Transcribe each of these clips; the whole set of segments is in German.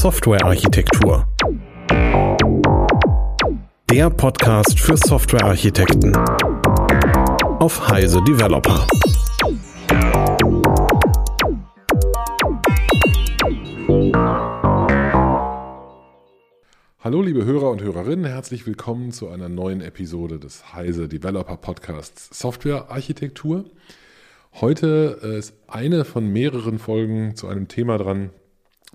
Softwarearchitektur. Der Podcast für Softwarearchitekten auf Heise Developer. Hallo liebe Hörer und Hörerinnen, herzlich willkommen zu einer neuen Episode des Heise Developer Podcasts Softwarearchitektur. Heute äh, ist eine von mehreren Folgen zu einem Thema dran,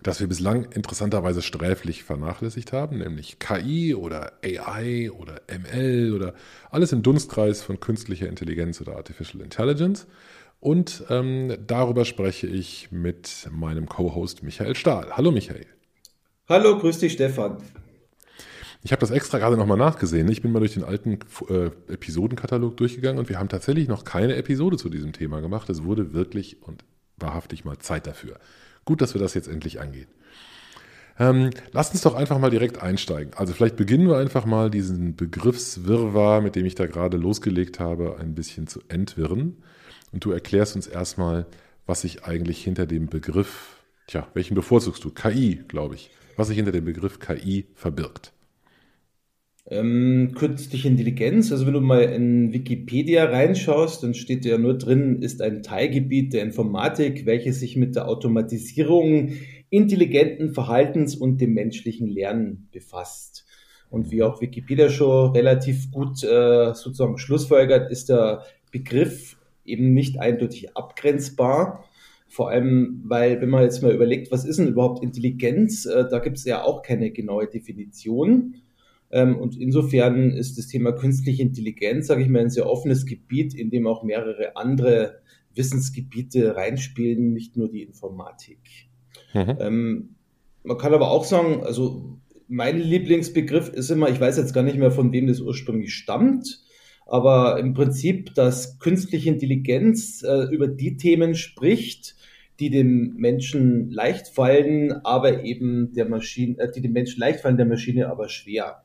das wir bislang interessanterweise sträflich vernachlässigt haben, nämlich KI oder AI oder ML oder alles im Dunstkreis von künstlicher Intelligenz oder Artificial Intelligence. Und ähm, darüber spreche ich mit meinem Co-Host Michael Stahl. Hallo Michael. Hallo, grüß dich Stefan. Ich habe das extra gerade nochmal nachgesehen. Ich bin mal durch den alten äh, Episodenkatalog durchgegangen und wir haben tatsächlich noch keine Episode zu diesem Thema gemacht. Es wurde wirklich und wahrhaftig mal Zeit dafür. Gut, dass wir das jetzt endlich angehen. Ähm, lasst uns doch einfach mal direkt einsteigen. Also vielleicht beginnen wir einfach mal diesen Begriffswirrwarr, mit dem ich da gerade losgelegt habe, ein bisschen zu entwirren. Und du erklärst uns erstmal, was sich eigentlich hinter dem Begriff, tja, welchen bevorzugst du? KI, glaube ich. Was sich hinter dem Begriff KI verbirgt. Ähm, künstliche Intelligenz, also wenn du mal in Wikipedia reinschaust, dann steht ja nur drin, ist ein Teilgebiet der Informatik, welches sich mit der Automatisierung intelligenten Verhaltens und dem menschlichen Lernen befasst. Und wie auch Wikipedia schon relativ gut äh, sozusagen schlussfolgert, ist der Begriff eben nicht eindeutig abgrenzbar. Vor allem, weil, wenn man jetzt mal überlegt, was ist denn überhaupt Intelligenz, äh, da gibt es ja auch keine genaue Definition. Ähm, und insofern ist das Thema künstliche Intelligenz, sage ich mal, ein sehr offenes Gebiet, in dem auch mehrere andere Wissensgebiete reinspielen, nicht nur die Informatik. Mhm. Ähm, man kann aber auch sagen, also mein Lieblingsbegriff ist immer, ich weiß jetzt gar nicht mehr, von wem das ursprünglich stammt, aber im Prinzip, dass künstliche Intelligenz äh, über die Themen spricht, die dem Menschen leicht fallen, aber eben der Maschine, äh, die dem Menschen leicht fallen, der Maschine aber schwer.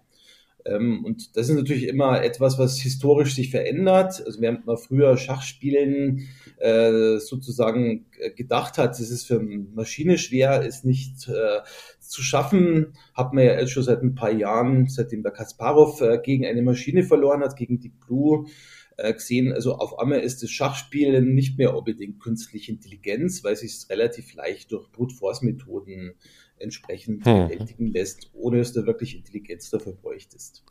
Ähm, und das ist natürlich immer etwas, was historisch sich verändert. Also während man früher Schachspielen äh, sozusagen äh, gedacht hat, es ist für Maschine schwer, ist nicht äh, zu schaffen, hat man ja schon seit ein paar Jahren, seitdem der Kasparov äh, gegen eine Maschine verloren hat, gegen die Blue, äh, gesehen, also auf einmal ist das Schachspielen nicht mehr unbedingt künstliche Intelligenz, weil sich es relativ leicht durch Brute Force Methoden entsprechend hm. bewältigen lässt, ohne dass du wirklich Intelligenz dafür bräuchtest.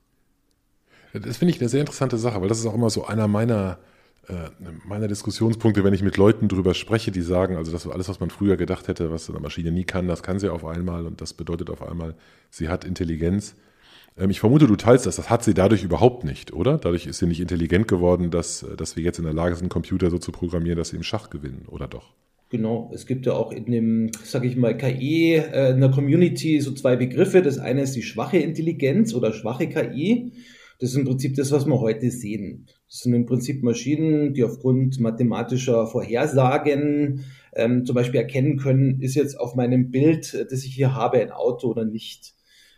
Das finde ich eine sehr interessante Sache, weil das ist auch immer so einer meiner, äh, meiner Diskussionspunkte, wenn ich mit Leuten drüber spreche, die sagen, also das alles, was man früher gedacht hätte, was eine Maschine nie kann, das kann sie auf einmal und das bedeutet auf einmal, sie hat Intelligenz. Ähm, ich vermute, du teilst das. Das hat sie dadurch überhaupt nicht, oder? Dadurch ist sie nicht intelligent geworden, dass, dass wir jetzt in der Lage sind, Computer so zu programmieren, dass sie im Schach gewinnen, oder doch? Genau, es gibt ja auch in dem, sag ich mal, KI äh, in der Community so zwei Begriffe. Das eine ist die schwache Intelligenz oder schwache KI. Das ist im Prinzip das, was wir heute sehen. Das sind im Prinzip Maschinen, die aufgrund mathematischer Vorhersagen ähm, zum Beispiel erkennen können, ist jetzt auf meinem Bild, das ich hier habe, ein Auto oder nicht.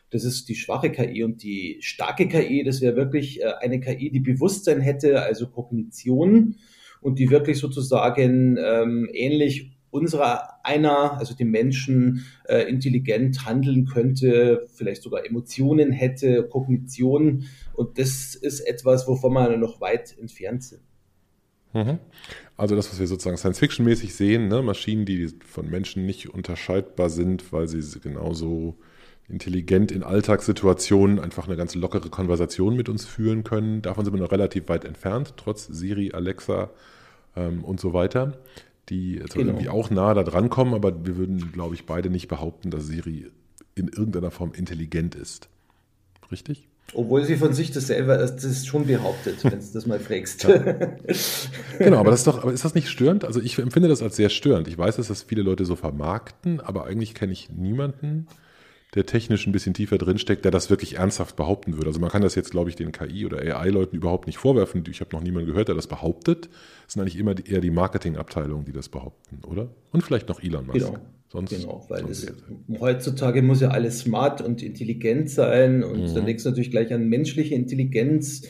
Das ist die schwache KI und die starke KI, das wäre wirklich äh, eine KI, die Bewusstsein hätte, also Kognition und die wirklich sozusagen ähm, ähnlich unserer einer, also dem Menschen, äh, intelligent handeln könnte, vielleicht sogar Emotionen hätte, Kognition. Und das ist etwas, wovon wir noch weit entfernt sind. Mhm. Also das, was wir sozusagen Science-Fiction-mäßig sehen, ne? Maschinen, die von Menschen nicht unterscheidbar sind, weil sie genauso intelligent in Alltagssituationen einfach eine ganz lockere Konversation mit uns führen können. Davon sind wir noch relativ weit entfernt, trotz Siri, Alexa ähm, und so weiter, die also genau. irgendwie auch nah da dran kommen, aber wir würden, glaube ich, beide nicht behaupten, dass Siri in irgendeiner Form intelligent ist. Richtig? Obwohl sie von sich das selber das ist schon behauptet, wenn du das mal fragst. Ja. Genau, aber das ist doch, aber ist das nicht störend? Also ich empfinde das als sehr störend. Ich weiß, dass das viele Leute so vermarkten, aber eigentlich kenne ich niemanden, der technisch ein bisschen tiefer drinsteckt, der das wirklich ernsthaft behaupten würde. Also man kann das jetzt, glaube ich, den KI- oder AI-Leuten überhaupt nicht vorwerfen. Ich habe noch niemanden gehört, der das behauptet. Es sind eigentlich immer die, eher die Marketingabteilungen, die das behaupten, oder? Und vielleicht noch Elon Musk. Genau. Sonst, genau, weil es, heutzutage muss ja alles smart und intelligent sein und mhm. dann legst du natürlich gleich an menschliche Intelligenz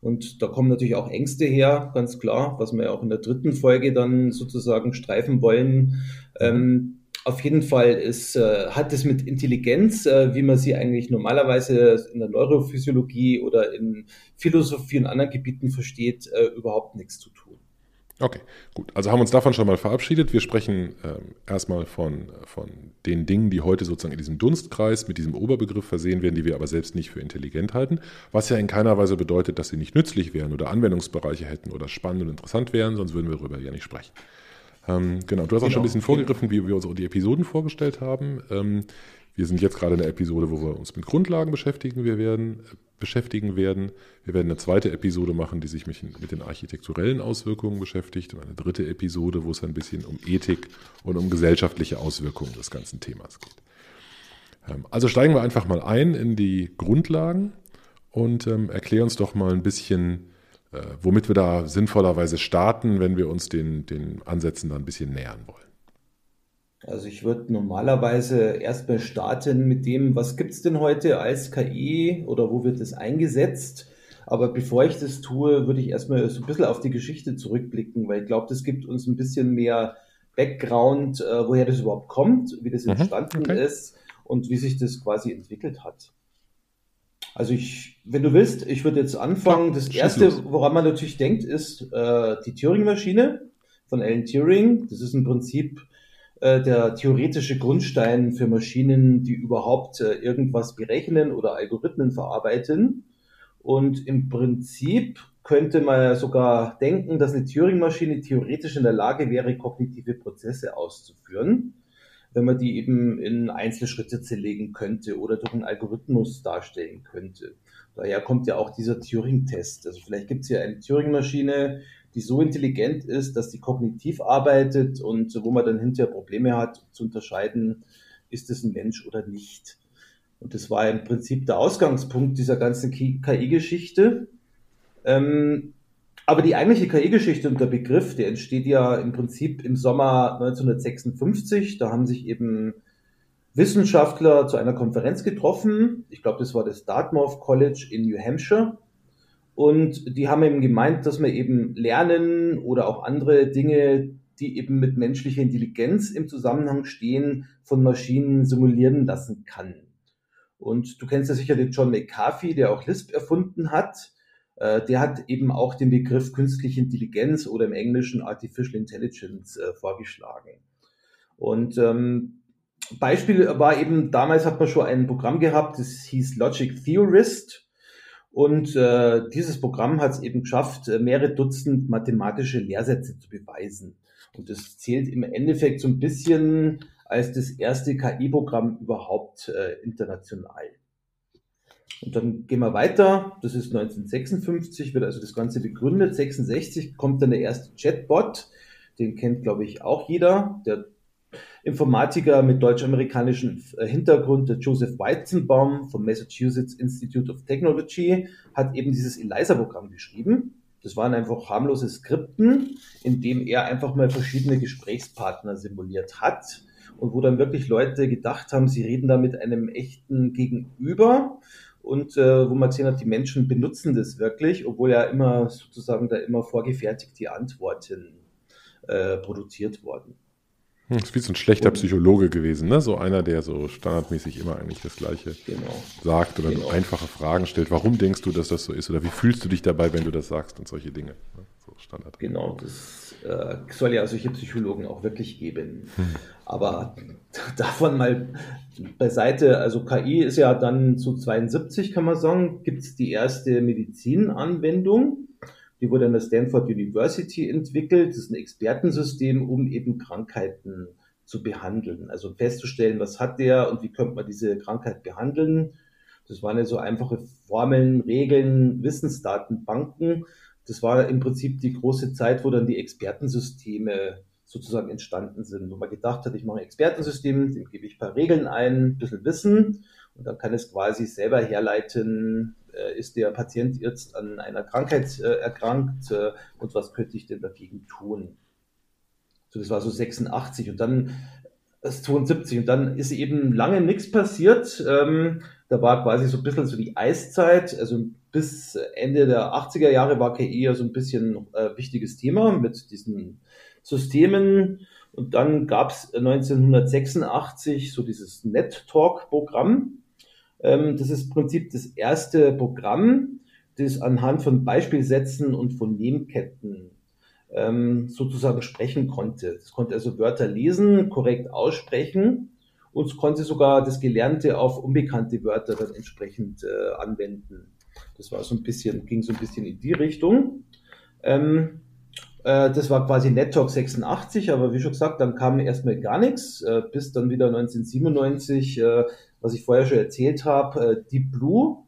und da kommen natürlich auch Ängste her, ganz klar, was wir ja auch in der dritten Folge dann sozusagen streifen wollen. Ähm, auf jeden Fall ist, äh, hat es mit Intelligenz, äh, wie man sie eigentlich normalerweise in der Neurophysiologie oder in Philosophie und anderen Gebieten versteht, äh, überhaupt nichts zu tun. Okay, gut. Also haben wir uns davon schon mal verabschiedet. Wir sprechen ähm, erstmal von, von den Dingen, die heute sozusagen in diesem Dunstkreis mit diesem Oberbegriff versehen werden, die wir aber selbst nicht für intelligent halten. Was ja in keiner Weise bedeutet, dass sie nicht nützlich wären oder Anwendungsbereiche hätten oder spannend und interessant wären, sonst würden wir darüber ja nicht sprechen. Ähm, genau, du hast auch schon ein genau. bisschen vorgegriffen, wie wir uns die Episoden vorgestellt haben. Ähm, wir sind jetzt gerade in der Episode, wo wir uns mit Grundlagen beschäftigen, wir werden, äh, beschäftigen werden. Wir werden eine zweite Episode machen, die sich mit, mit den architekturellen Auswirkungen beschäftigt und eine dritte Episode, wo es ein bisschen um Ethik und um gesellschaftliche Auswirkungen des ganzen Themas geht. Ähm, also steigen wir einfach mal ein in die Grundlagen und ähm, erklär uns doch mal ein bisschen, äh, womit wir da sinnvollerweise starten, wenn wir uns den, den Ansätzen dann ein bisschen nähern wollen. Also ich würde normalerweise erstmal starten mit dem, was gibt es denn heute als KI oder wo wird es eingesetzt? Aber bevor ich das tue, würde ich erstmal so ein bisschen auf die Geschichte zurückblicken, weil ich glaube, das gibt uns ein bisschen mehr Background, äh, woher das überhaupt kommt, wie das mhm, entstanden okay. ist und wie sich das quasi entwickelt hat. Also ich, wenn du willst, ich würde jetzt anfangen. Das erste, woran man natürlich denkt, ist äh, die Turing-Maschine von Alan Turing. Das ist im Prinzip äh, der theoretische Grundstein für Maschinen, die überhaupt äh, irgendwas berechnen oder Algorithmen verarbeiten. Und im Prinzip könnte man ja sogar denken, dass eine Turing-Maschine theoretisch in der Lage wäre, kognitive Prozesse auszuführen wenn man die eben in Einzelschritte zerlegen könnte oder durch einen Algorithmus darstellen könnte. Daher kommt ja auch dieser Turing-Test. Also vielleicht gibt es ja eine Turing-Maschine, die so intelligent ist, dass die kognitiv arbeitet und wo man dann hinterher Probleme hat, zu unterscheiden, ist es ein Mensch oder nicht. Und das war im Prinzip der Ausgangspunkt dieser ganzen KI-Geschichte. Ähm, aber die eigentliche KI-Geschichte und der Begriff, der entsteht ja im Prinzip im Sommer 1956. Da haben sich eben Wissenschaftler zu einer Konferenz getroffen. Ich glaube, das war das Dartmouth College in New Hampshire. Und die haben eben gemeint, dass man eben Lernen oder auch andere Dinge, die eben mit menschlicher Intelligenz im Zusammenhang stehen, von Maschinen simulieren lassen kann. Und du kennst ja sicher den John McCarthy, der auch Lisp erfunden hat. Äh, der hat eben auch den Begriff künstliche Intelligenz oder im Englischen Artificial Intelligence äh, vorgeschlagen. Und ähm, Beispiel war eben, damals hat man schon ein Programm gehabt, das hieß Logic Theorist. Und äh, dieses Programm hat es eben geschafft, äh, mehrere Dutzend mathematische Lehrsätze zu beweisen. Und das zählt im Endeffekt so ein bisschen als das erste KI-Programm überhaupt äh, international. Und dann gehen wir weiter. Das ist 1956, wird also das Ganze begründet. 66 kommt dann der erste Chatbot. Den kennt, glaube ich, auch jeder. Der Informatiker mit deutsch-amerikanischem äh, Hintergrund, der Joseph Weizenbaum vom Massachusetts Institute of Technology, hat eben dieses ELISA-Programm geschrieben. Das waren einfach harmlose Skripten, in dem er einfach mal verschiedene Gesprächspartner simuliert hat und wo dann wirklich Leute gedacht haben, sie reden da mit einem echten Gegenüber und äh, wo man gesehen hat, die Menschen benutzen das wirklich, obwohl ja immer sozusagen da immer vorgefertigte Antworten äh, produziert wurden. Hm, das ist wie so ein schlechter Psychologe gewesen, ne? So einer, der so standardmäßig immer eigentlich das Gleiche genau. sagt oder genau. einfache Fragen stellt. Warum denkst du, dass das so ist? Oder wie fühlst du dich dabei, wenn du das sagst und solche Dinge? Ne? Standard. Genau, das äh, soll ja solche Psychologen auch wirklich geben. Hm. Aber davon mal beiseite, also KI ist ja dann zu 72, kann man sagen, gibt es die erste Medizinanwendung die wurde an der Stanford University entwickelt. Das ist ein Expertensystem, um eben Krankheiten zu behandeln. Also festzustellen, was hat der und wie könnte man diese Krankheit behandeln. Das waren ja so einfache Formeln, Regeln, Wissensdatenbanken. Das war im Prinzip die große Zeit, wo dann die Expertensysteme sozusagen entstanden sind, wo man gedacht hat, ich mache ein Expertensystem, dem gebe ich ein paar Regeln ein, ein bisschen Wissen und dann kann es quasi selber herleiten, äh, ist der Patient jetzt an einer Krankheit äh, erkrankt äh, und was könnte ich denn dagegen tun? So, das war so 86 und dann äh, 72 und dann ist eben lange nichts passiert. Ähm, da war quasi so ein bisschen so die Eiszeit, also bis Ende der 80er Jahre war KI ja so ein bisschen äh, wichtiges Thema mit diesen Systemen Und dann gab es 1986 so dieses NetTalk-Programm. Ähm, das ist im Prinzip das erste Programm, das anhand von Beispielsätzen und von Nebenketten ähm, sozusagen sprechen konnte. Es konnte also Wörter lesen, korrekt aussprechen und konnte sogar das Gelernte auf unbekannte Wörter dann entsprechend äh, anwenden. Das war so ein bisschen, ging so ein bisschen in die Richtung. Ähm, äh, das war quasi NetTalk 86, aber wie schon gesagt, dann kam erstmal gar nichts, äh, bis dann wieder 1997, äh, was ich vorher schon erzählt habe, Deep Blue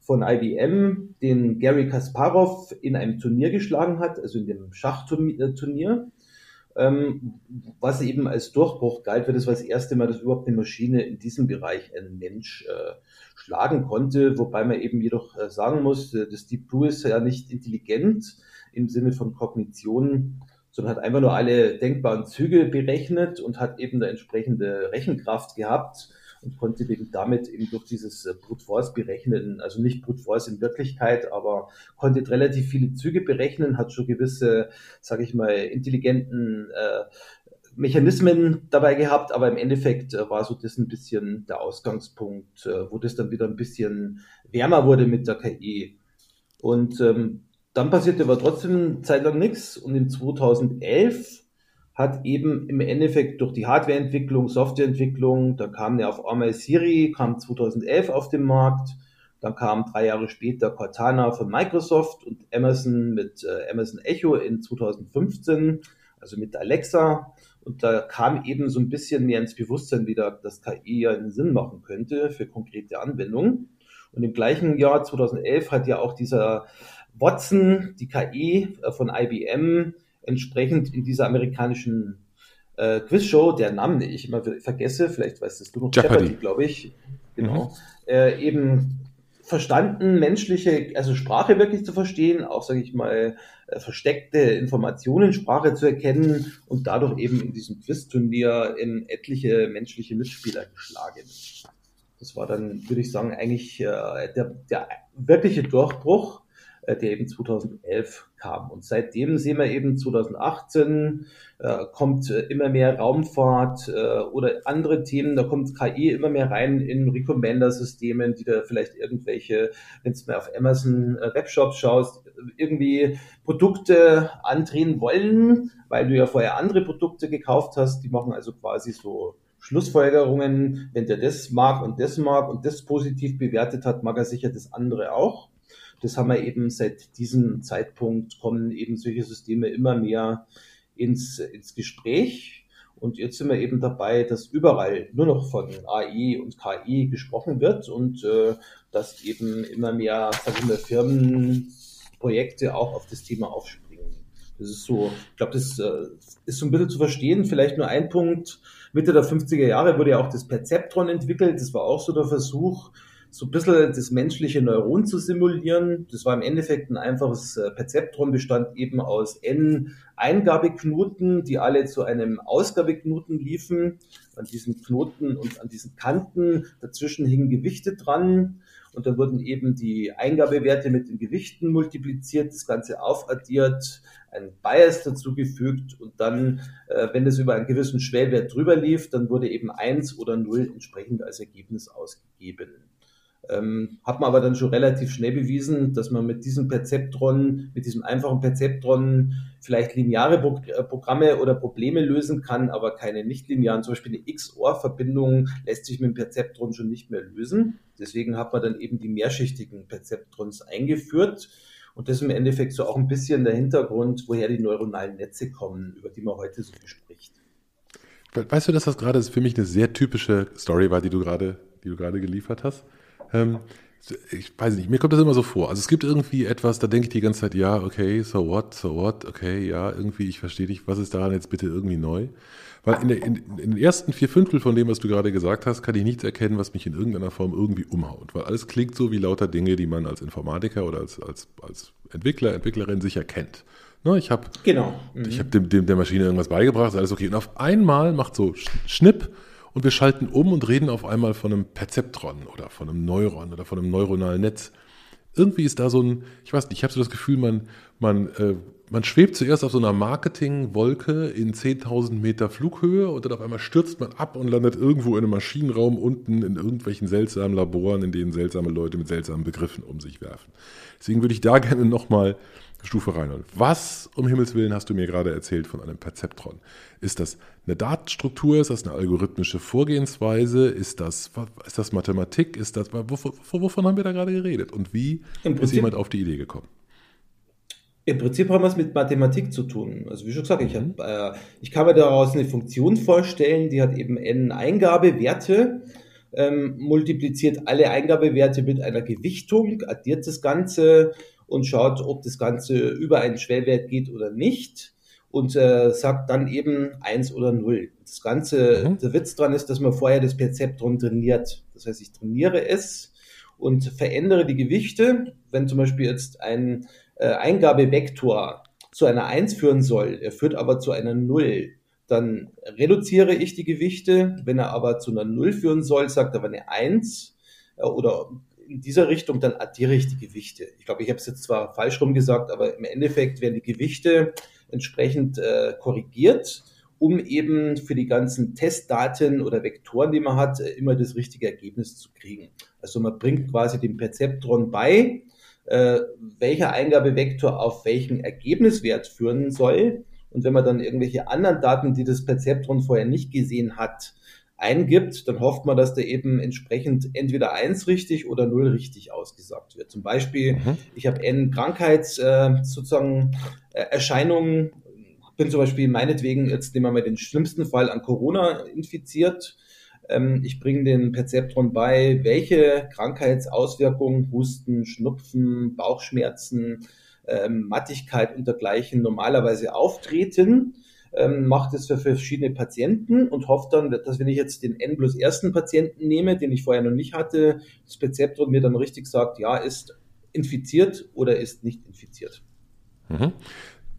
von IBM den Gary Kasparov in einem Turnier geschlagen hat, also in dem Schachturnier, ähm, was eben als Durchbruch galt, weil das war das erste Mal, dass überhaupt eine Maschine in diesem Bereich einen Mensch äh, schlagen konnte, wobei man eben jedoch äh, sagen muss, äh, das Deep Blue ist ja nicht intelligent im Sinne von Kognition, sondern hat einfach nur alle denkbaren Züge berechnet und hat eben eine entsprechende Rechenkraft gehabt und konnte eben damit eben durch dieses äh, Brute Force berechnen, also nicht Brute Force in Wirklichkeit, aber konnte relativ viele Züge berechnen, hat schon gewisse, sage ich mal, intelligenten äh, Mechanismen dabei gehabt, aber im Endeffekt äh, war so das ein bisschen der Ausgangspunkt, äh, wo das dann wieder ein bisschen wärmer wurde mit der KI. Und ähm, dann passierte aber trotzdem zeitlang nichts und in 2011 hat eben im Endeffekt durch die Hardwareentwicklung, Softwareentwicklung, da kam ja auf einmal Siri, kam 2011 auf den Markt, dann kam drei Jahre später Cortana von Microsoft und Amazon mit äh, Amazon Echo in 2015, also mit Alexa. Und da kam eben so ein bisschen mehr ins Bewusstsein wieder, dass KI ja einen Sinn machen könnte für konkrete Anwendungen. Und im gleichen Jahr 2011 hat ja auch dieser Watson, die KI äh, von IBM, entsprechend in dieser amerikanischen äh, Quizshow, der Namen ich immer vergesse, vielleicht weißt es du noch, Jeopardy, Jeopardy glaube ich, genau, mhm. äh, eben verstanden, menschliche, also Sprache wirklich zu verstehen, auch, sage ich mal, äh, versteckte Informationen, Sprache zu erkennen und dadurch eben in diesem Quizturnier in etliche menschliche Mitspieler geschlagen. Das war dann, würde ich sagen, eigentlich äh, der, der wirkliche Durchbruch der eben 2011 kam. Und seitdem sehen wir eben 2018 äh, kommt äh, immer mehr Raumfahrt äh, oder andere Themen, da kommt KI immer mehr rein in Recommender-Systemen, die da vielleicht irgendwelche, wenn du mal auf Amazon äh, Webshops schaust, irgendwie Produkte andrehen wollen, weil du ja vorher andere Produkte gekauft hast. Die machen also quasi so Schlussfolgerungen, wenn der das mag und das mag und das positiv bewertet hat, mag er sicher das andere auch. Das haben wir eben seit diesem Zeitpunkt kommen eben solche Systeme immer mehr ins, ins Gespräch. Und jetzt sind wir eben dabei, dass überall nur noch von AI und KI gesprochen wird und äh, dass eben immer mehr, wir, Firmenprojekte auch auf das Thema aufspringen. Das ist so, ich glaube, das äh, ist so ein bisschen zu verstehen. Vielleicht nur ein Punkt. Mitte der 50er Jahre wurde ja auch das Perzeptron entwickelt. Das war auch so der Versuch, so ein bisschen das menschliche Neuron zu simulieren. Das war im Endeffekt ein einfaches äh, Perzeptron, bestand eben aus N Eingabeknoten, die alle zu einem Ausgabeknoten liefen. An diesen Knoten und an diesen Kanten dazwischen hingen Gewichte dran. Und dann wurden eben die Eingabewerte mit den Gewichten multipliziert, das Ganze aufaddiert, ein Bias dazugefügt und dann, äh, wenn es über einen gewissen Schwellwert drüber lief, dann wurde eben eins oder null entsprechend als Ergebnis ausgegeben. Ähm, hat man aber dann schon relativ schnell bewiesen, dass man mit diesem Perzeptron, mit diesem einfachen Perzeptron vielleicht lineare äh, Programme oder Probleme lösen kann, aber keine nichtlinearen. Zum Beispiel eine XOR-Verbindung lässt sich mit dem Perzeptron schon nicht mehr lösen. Deswegen hat man dann eben die mehrschichtigen Perzeptrons eingeführt. Und das ist im Endeffekt so auch ein bisschen der Hintergrund, woher die neuronalen Netze kommen, über die man heute so viel spricht. Weißt du, dass das gerade für mich eine sehr typische Story war, die du gerade, die du gerade geliefert hast? Ähm, ich weiß nicht, mir kommt das immer so vor. Also es gibt irgendwie etwas, da denke ich die ganze Zeit, ja, okay, so what, so what, okay, ja, irgendwie, ich verstehe dich, was ist daran jetzt bitte irgendwie neu? Weil in, der, in, in, den ersten vier Fünftel von dem, was du gerade gesagt hast, kann ich nichts erkennen, was mich in irgendeiner Form irgendwie umhaut. Weil alles klingt so wie lauter Dinge, die man als Informatiker oder als, als, als Entwickler, Entwicklerin sicher kennt. Ne, ich habe genau. mhm. hab dem, dem, der Maschine irgendwas beigebracht, alles okay. Und auf einmal macht so Schnipp und wir schalten um und reden auf einmal von einem Perzeptron oder von einem Neuron oder von einem neuronalen Netz. irgendwie ist da so ein, ich weiß nicht, ich habe so das Gefühl, man, man, äh, man schwebt zuerst auf so einer Marketingwolke in 10.000 Meter Flughöhe und dann auf einmal stürzt man ab und landet irgendwo in einem Maschinenraum unten in irgendwelchen seltsamen Laboren, in denen seltsame Leute mit seltsamen Begriffen um sich werfen. Deswegen würde ich da gerne nochmal Stufe rein. Was um Himmels Willen hast du mir gerade erzählt von einem Perzeptron? Ist das eine Datenstruktur? Ist das eine algorithmische Vorgehensweise? Ist das, ist das Mathematik? Ist das, wovon, wovon haben wir da gerade geredet? Und wie ist jemand auf die Idee gekommen? Im Prinzip haben wir es mit Mathematik zu tun. Also wie schon gesagt, ich, hab, äh, ich kann mir daraus eine Funktion vorstellen, die hat eben n Eingabewerte, ähm, multipliziert alle Eingabewerte mit einer Gewichtung, addiert das Ganze und schaut, ob das Ganze über einen Schwellwert geht oder nicht und äh, sagt dann eben eins oder null. Das Ganze, mhm. der Witz dran ist, dass man vorher das Perzeptron trainiert. Das heißt, ich trainiere es und verändere die Gewichte. Wenn zum Beispiel jetzt ein äh, Eingabevektor zu einer eins führen soll, er führt aber zu einer null, dann reduziere ich die Gewichte. Wenn er aber zu einer null führen soll, sagt er aber eine eins äh, oder in dieser Richtung, dann addiere ich die Gewichte. Ich glaube, ich habe es jetzt zwar falsch rum gesagt, aber im Endeffekt werden die Gewichte entsprechend äh, korrigiert, um eben für die ganzen Testdaten oder Vektoren, die man hat, äh, immer das richtige Ergebnis zu kriegen. Also man bringt quasi dem Perzeptron bei, äh, welcher Eingabevektor auf welchen Ergebniswert führen soll. Und wenn man dann irgendwelche anderen Daten, die das Perzeptron vorher nicht gesehen hat, eingibt, dann hofft man, dass da eben entsprechend entweder eins richtig oder null richtig ausgesagt wird. Zum Beispiel, mhm. ich habe n Krankheits äh, sozusagen äh, Erscheinungen, bin zum Beispiel meinetwegen, jetzt nehmen wir mal den schlimmsten Fall an Corona infiziert. Ähm, ich bringe den Perzeptron bei, welche Krankheitsauswirkungen, Husten, Schnupfen, Bauchschmerzen, ähm, Mattigkeit und dergleichen normalerweise auftreten ähm, macht es für verschiedene Patienten und hofft dann, dass wenn ich jetzt den N plus ersten Patienten nehme, den ich vorher noch nicht hatte, das Rezeptor mir dann richtig sagt, ja, ist infiziert oder ist nicht infiziert. Mhm.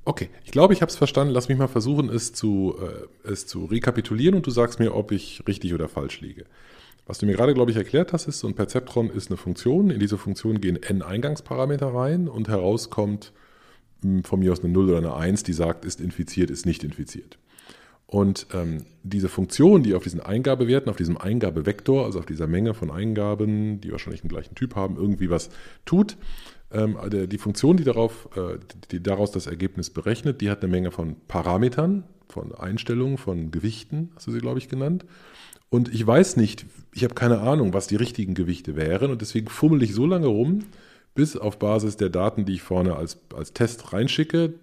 Okay, ich glaube, ich habe es verstanden. Lass mich mal versuchen, es zu, äh, es zu rekapitulieren und du sagst mir, ob ich richtig oder falsch liege. Was du mir gerade, glaube ich, erklärt hast, ist, so ein Perzeptron ist eine Funktion. In diese Funktion gehen n Eingangsparameter rein und herauskommt von mir aus eine 0 oder eine 1, die sagt, ist infiziert, ist nicht infiziert. Und ähm, diese Funktion, die auf diesen Eingabewerten, auf diesem Eingabevektor, also auf dieser Menge von Eingaben, die wahrscheinlich den gleichen Typ haben, irgendwie was tut, ähm, die Funktion, die, darauf, äh, die daraus das Ergebnis berechnet, die hat eine Menge von Parametern, von Einstellungen, von Gewichten, hast du sie, glaube ich, genannt. Und ich weiß nicht, ich habe keine Ahnung, was die richtigen Gewichte wären. Und deswegen fummel ich so lange rum, bis auf Basis der Daten, die ich vorne als, als Test reinschicke,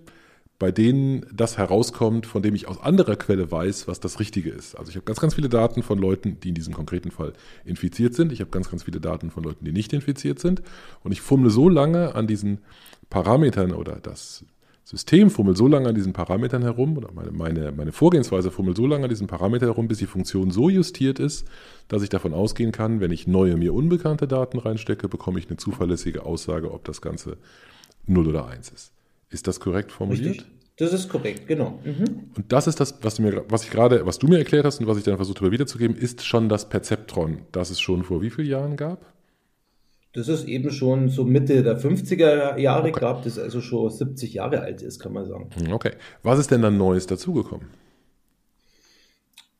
bei denen das herauskommt, von dem ich aus anderer Quelle weiß, was das Richtige ist. Also ich habe ganz, ganz viele Daten von Leuten, die in diesem konkreten Fall infiziert sind. Ich habe ganz, ganz viele Daten von Leuten, die nicht infiziert sind. Und ich fummle so lange an diesen Parametern oder das System fummelt so lange an diesen Parametern herum, oder meine, meine, meine Vorgehensweise fummelt so lange an diesen Parametern herum, bis die Funktion so justiert ist, dass ich davon ausgehen kann, wenn ich neue, mir unbekannte Daten reinstecke, bekomme ich eine zuverlässige Aussage, ob das Ganze 0 oder 1 ist. Ist das korrekt formuliert? Richtig. Das ist korrekt, genau. Mhm. Und das ist das, was du mir, was ich gerade, was du mir erklärt hast und was ich dann versucht habe wiederzugeben, ist schon das Perzeptron, das es schon vor wie vielen Jahren gab? Das ist eben schon so Mitte der 50er Jahre okay. gab, das also schon 70 Jahre alt ist, kann man sagen. Hm, okay. Was ist denn dann Neues dazugekommen?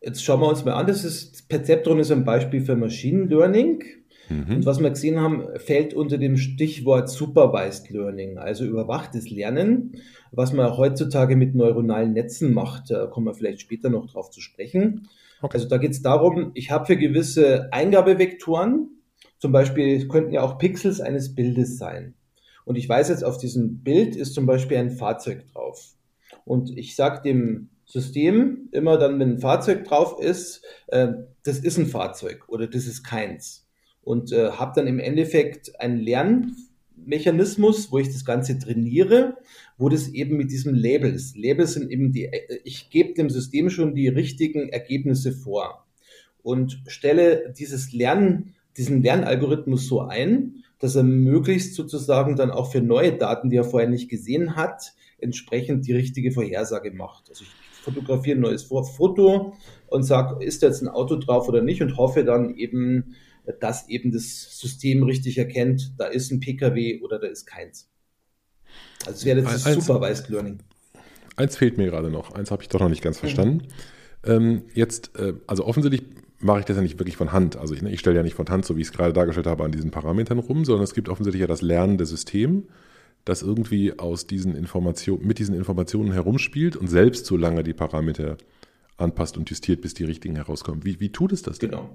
Jetzt schauen wir uns mal an, das ist, Perzeptron ist ein Beispiel für Machine Learning. Mhm. Und was wir gesehen haben, fällt unter dem Stichwort Supervised Learning, also überwachtes Lernen, was man heutzutage mit neuronalen Netzen macht. Da kommen wir vielleicht später noch drauf zu sprechen. Okay. Also da geht es darum, ich habe für gewisse Eingabevektoren, zum Beispiel könnten ja auch Pixels eines Bildes sein. Und ich weiß jetzt, auf diesem Bild ist zum Beispiel ein Fahrzeug drauf. Und ich sage dem System immer dann, wenn ein Fahrzeug drauf ist, äh, das ist ein Fahrzeug oder das ist keins. Und äh, habe dann im Endeffekt einen Lernmechanismus, wo ich das Ganze trainiere, wo das eben mit diesem Label ist. Labels sind eben die, äh, ich gebe dem System schon die richtigen Ergebnisse vor und stelle dieses Lernen diesen Lernalgorithmus so ein, dass er möglichst sozusagen dann auch für neue Daten, die er vorher nicht gesehen hat, entsprechend die richtige Vorhersage macht. Also ich fotografiere ein neues Foto und sage, ist da jetzt ein Auto drauf oder nicht und hoffe dann eben dass eben das System richtig erkennt, da ist ein PKW oder da ist keins. Also es wäre jetzt eins, Supervised Learning. Eins fehlt mir gerade noch, eins habe ich doch noch nicht ganz verstanden. Mhm. Ähm, jetzt, äh, also offensichtlich mache ich das ja nicht wirklich von Hand. Also ich, ne, ich stelle ja nicht von Hand, so wie ich es gerade dargestellt habe, an diesen Parametern rum, sondern es gibt offensichtlich ja das lernende System, das irgendwie aus diesen Informationen, mit diesen Informationen herumspielt und selbst so lange die Parameter anpasst und justiert, bis die richtigen herauskommen. Wie, wie tut es das denn? Genau.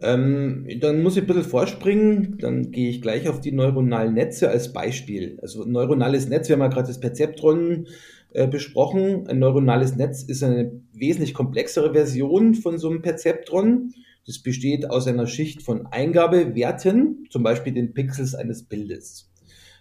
Ähm, dann muss ich ein bisschen vorspringen, dann gehe ich gleich auf die neuronalen Netze als Beispiel. Also neuronales Netz, wir haben ja gerade das Perzeptron äh, besprochen. Ein neuronales Netz ist eine wesentlich komplexere Version von so einem Perzeptron. Das besteht aus einer Schicht von Eingabewerten, zum Beispiel den Pixels eines Bildes.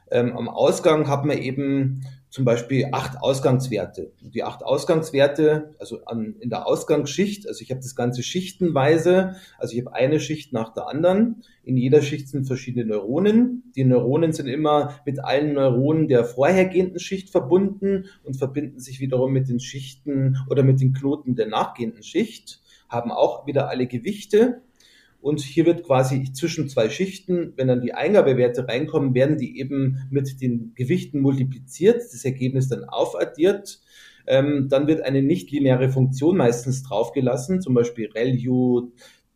Ähm, am Ausgang hat man eben zum Beispiel acht Ausgangswerte. Die acht Ausgangswerte, also an, in der Ausgangsschicht, also ich habe das Ganze schichtenweise, also ich habe eine Schicht nach der anderen. In jeder Schicht sind verschiedene Neuronen. Die Neuronen sind immer mit allen Neuronen der vorhergehenden Schicht verbunden und verbinden sich wiederum mit den Schichten oder mit den Knoten der nachgehenden Schicht, haben auch wieder alle Gewichte und hier wird quasi zwischen zwei Schichten, wenn dann die Eingabewerte reinkommen, werden die eben mit den Gewichten multipliziert, das Ergebnis dann aufaddiert. Ähm, dann wird eine nichtlineare Funktion meistens draufgelassen, zum Beispiel ReLU,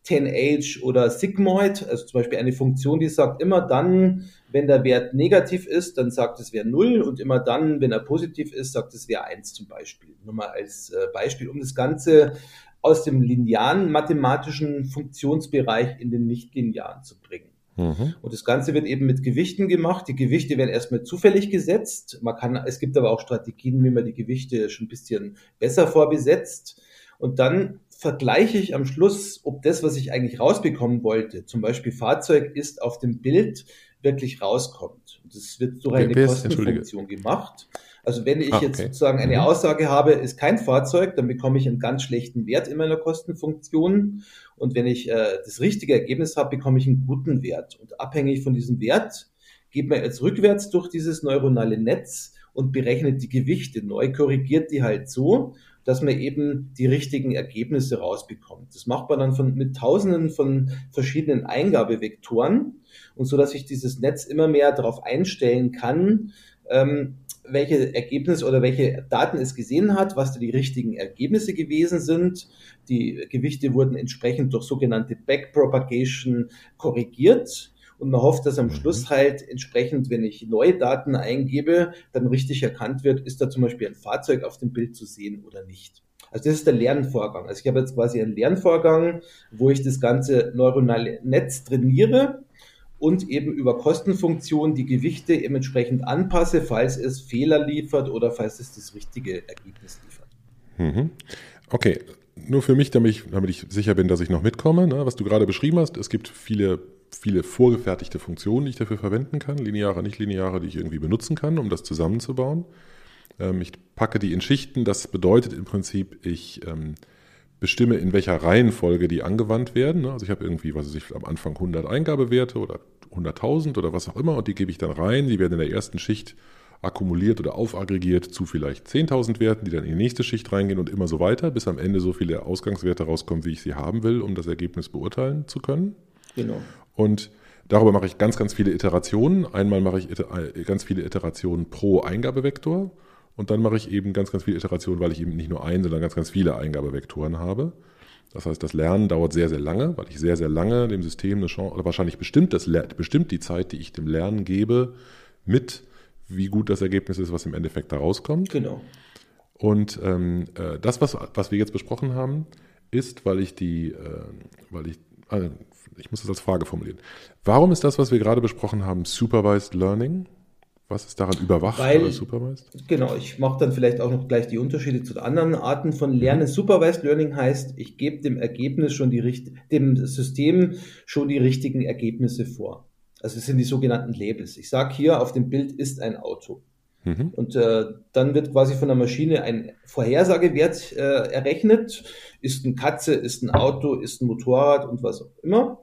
10H oder Sigmoid, also zum Beispiel eine Funktion, die sagt immer dann, wenn der Wert negativ ist, dann sagt es wäre 0 und immer dann, wenn er positiv ist, sagt es wäre 1 zum Beispiel. Nur mal als äh, Beispiel, um das Ganze aus dem linearen mathematischen Funktionsbereich in den nicht-linearen zu bringen. Mhm. Und das Ganze wird eben mit Gewichten gemacht. Die Gewichte werden erstmal zufällig gesetzt. Man kann, es gibt aber auch Strategien, wie man die Gewichte schon ein bisschen besser vorbesetzt. Und dann vergleiche ich am Schluss, ob das, was ich eigentlich rausbekommen wollte, zum Beispiel Fahrzeug ist auf dem Bild, wirklich rauskommt. Und das wird durch eine Kostenfunktion gemacht. Also wenn ich ah, okay. jetzt sozusagen eine mhm. Aussage habe, ist kein Fahrzeug, dann bekomme ich einen ganz schlechten Wert in meiner Kostenfunktion. Und wenn ich äh, das richtige Ergebnis habe, bekomme ich einen guten Wert. Und abhängig von diesem Wert geht man jetzt rückwärts durch dieses neuronale Netz und berechnet die Gewichte neu, korrigiert die halt so, dass man eben die richtigen Ergebnisse rausbekommt. Das macht man dann von, mit tausenden von verschiedenen Eingabevektoren und so, dass ich dieses Netz immer mehr darauf einstellen kann, ähm, welche Ergebnisse oder welche Daten es gesehen hat, was da die richtigen Ergebnisse gewesen sind. Die Gewichte wurden entsprechend durch sogenannte Backpropagation korrigiert. Und man hofft, dass am mhm. Schluss halt entsprechend, wenn ich neue Daten eingebe, dann richtig erkannt wird, ist da zum Beispiel ein Fahrzeug auf dem Bild zu sehen oder nicht. Also das ist der Lernvorgang. Also ich habe jetzt quasi einen Lernvorgang, wo ich das ganze neuronale Netz trainiere und eben über Kostenfunktionen die Gewichte entsprechend anpasse, falls es Fehler liefert oder falls es das richtige Ergebnis liefert. Mhm. Okay, nur für mich, damit ich, damit ich sicher bin, dass ich noch mitkomme, ne, was du gerade beschrieben hast, es gibt viele, viele vorgefertigte Funktionen, die ich dafür verwenden kann, lineare, nicht lineare, die ich irgendwie benutzen kann, um das zusammenzubauen. Ähm, ich packe die in Schichten, das bedeutet im Prinzip, ich ähm, bestimme, in welcher Reihenfolge die angewandt werden. Ne? Also ich habe irgendwie, was weiß ich, am Anfang 100 Eingabewerte oder 100.000 oder was auch immer und die gebe ich dann rein. Die werden in der ersten Schicht akkumuliert oder aufaggregiert zu vielleicht 10.000 Werten, die dann in die nächste Schicht reingehen und immer so weiter, bis am Ende so viele Ausgangswerte rauskommen, wie ich sie haben will, um das Ergebnis beurteilen zu können. Genau. Und darüber mache ich ganz, ganz viele Iterationen. Einmal mache ich äh, ganz viele Iterationen pro Eingabevektor und dann mache ich eben ganz, ganz viele Iterationen, weil ich eben nicht nur ein, sondern ganz, ganz viele Eingabevektoren habe. Das heißt, das Lernen dauert sehr, sehr lange, weil ich sehr, sehr lange dem System eine Chance, oder wahrscheinlich bestimmt, das, bestimmt die Zeit, die ich dem Lernen gebe, mit, wie gut das Ergebnis ist, was im Endeffekt da rauskommt. Genau. Und ähm, äh, das, was, was wir jetzt besprochen haben, ist, weil ich die, äh, weil ich, äh, ich muss das als Frage formulieren. Warum ist das, was wir gerade besprochen haben, Supervised Learning? Was ist daran überwacht Weil, oder supervised? Genau, ich mache dann vielleicht auch noch gleich die Unterschiede zu anderen Arten von Lernen. Supervised Learning heißt, ich gebe dem Ergebnis schon die dem System schon die richtigen Ergebnisse vor. Also es sind die sogenannten Labels. Ich sage hier, auf dem Bild ist ein Auto. Mhm. Und äh, dann wird quasi von der Maschine ein Vorhersagewert äh, errechnet. Ist ein Katze, ist ein Auto, ist ein Motorrad und was auch immer.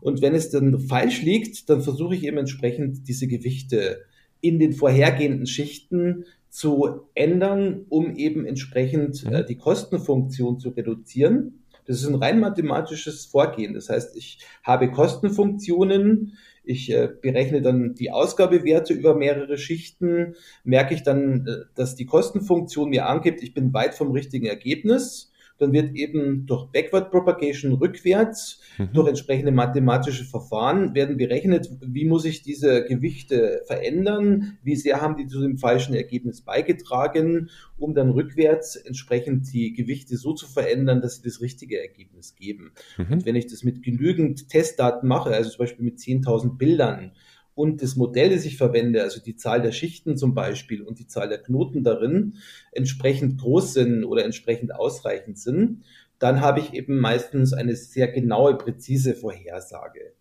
Und wenn es dann falsch liegt, dann versuche ich eben entsprechend diese Gewichte in den vorhergehenden Schichten zu ändern, um eben entsprechend äh, die Kostenfunktion zu reduzieren. Das ist ein rein mathematisches Vorgehen. Das heißt, ich habe Kostenfunktionen, ich äh, berechne dann die Ausgabewerte über mehrere Schichten, merke ich dann, äh, dass die Kostenfunktion mir angibt, ich bin weit vom richtigen Ergebnis dann wird eben durch Backward Propagation rückwärts, mhm. durch entsprechende mathematische Verfahren werden berechnet, wie muss ich diese Gewichte verändern, wie sehr haben die zu dem falschen Ergebnis beigetragen, um dann rückwärts entsprechend die Gewichte so zu verändern, dass sie das richtige Ergebnis geben. Mhm. Und wenn ich das mit genügend Testdaten mache, also zum Beispiel mit 10.000 Bildern, und das Modell, das ich verwende, also die Zahl der Schichten zum Beispiel und die Zahl der Knoten darin, entsprechend groß sind oder entsprechend ausreichend sind, dann habe ich eben meistens eine sehr genaue, präzise Vorhersage.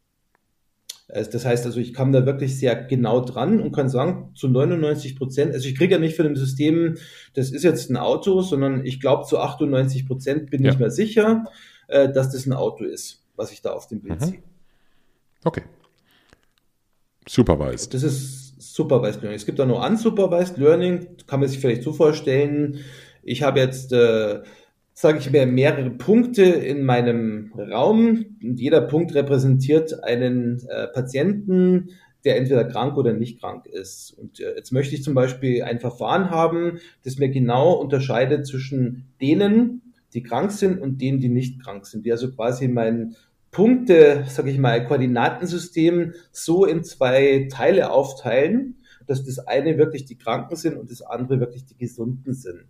Also das heißt also, ich kam da wirklich sehr genau dran und kann sagen, zu 99 Prozent, also ich kriege ja nicht von dem System, das ist jetzt ein Auto, sondern ich glaube, zu 98 Prozent bin ja. ich mir sicher, äh, dass das ein Auto ist, was ich da auf dem Bild mhm. sehe. Okay. Supervised. Das ist Supervised Learning. Es gibt auch noch Unsupervised Learning, kann man sich vielleicht so vorstellen. Ich habe jetzt, äh, sage ich mir, mehrere Punkte in meinem Raum und jeder Punkt repräsentiert einen äh, Patienten, der entweder krank oder nicht krank ist. Und äh, jetzt möchte ich zum Beispiel ein Verfahren haben, das mir genau unterscheidet zwischen denen, die krank sind und denen, die nicht krank sind, die also quasi mein Punkte, sage ich mal, Koordinatensystem so in zwei Teile aufteilen, dass das eine wirklich die Kranken sind und das andere wirklich die Gesunden sind.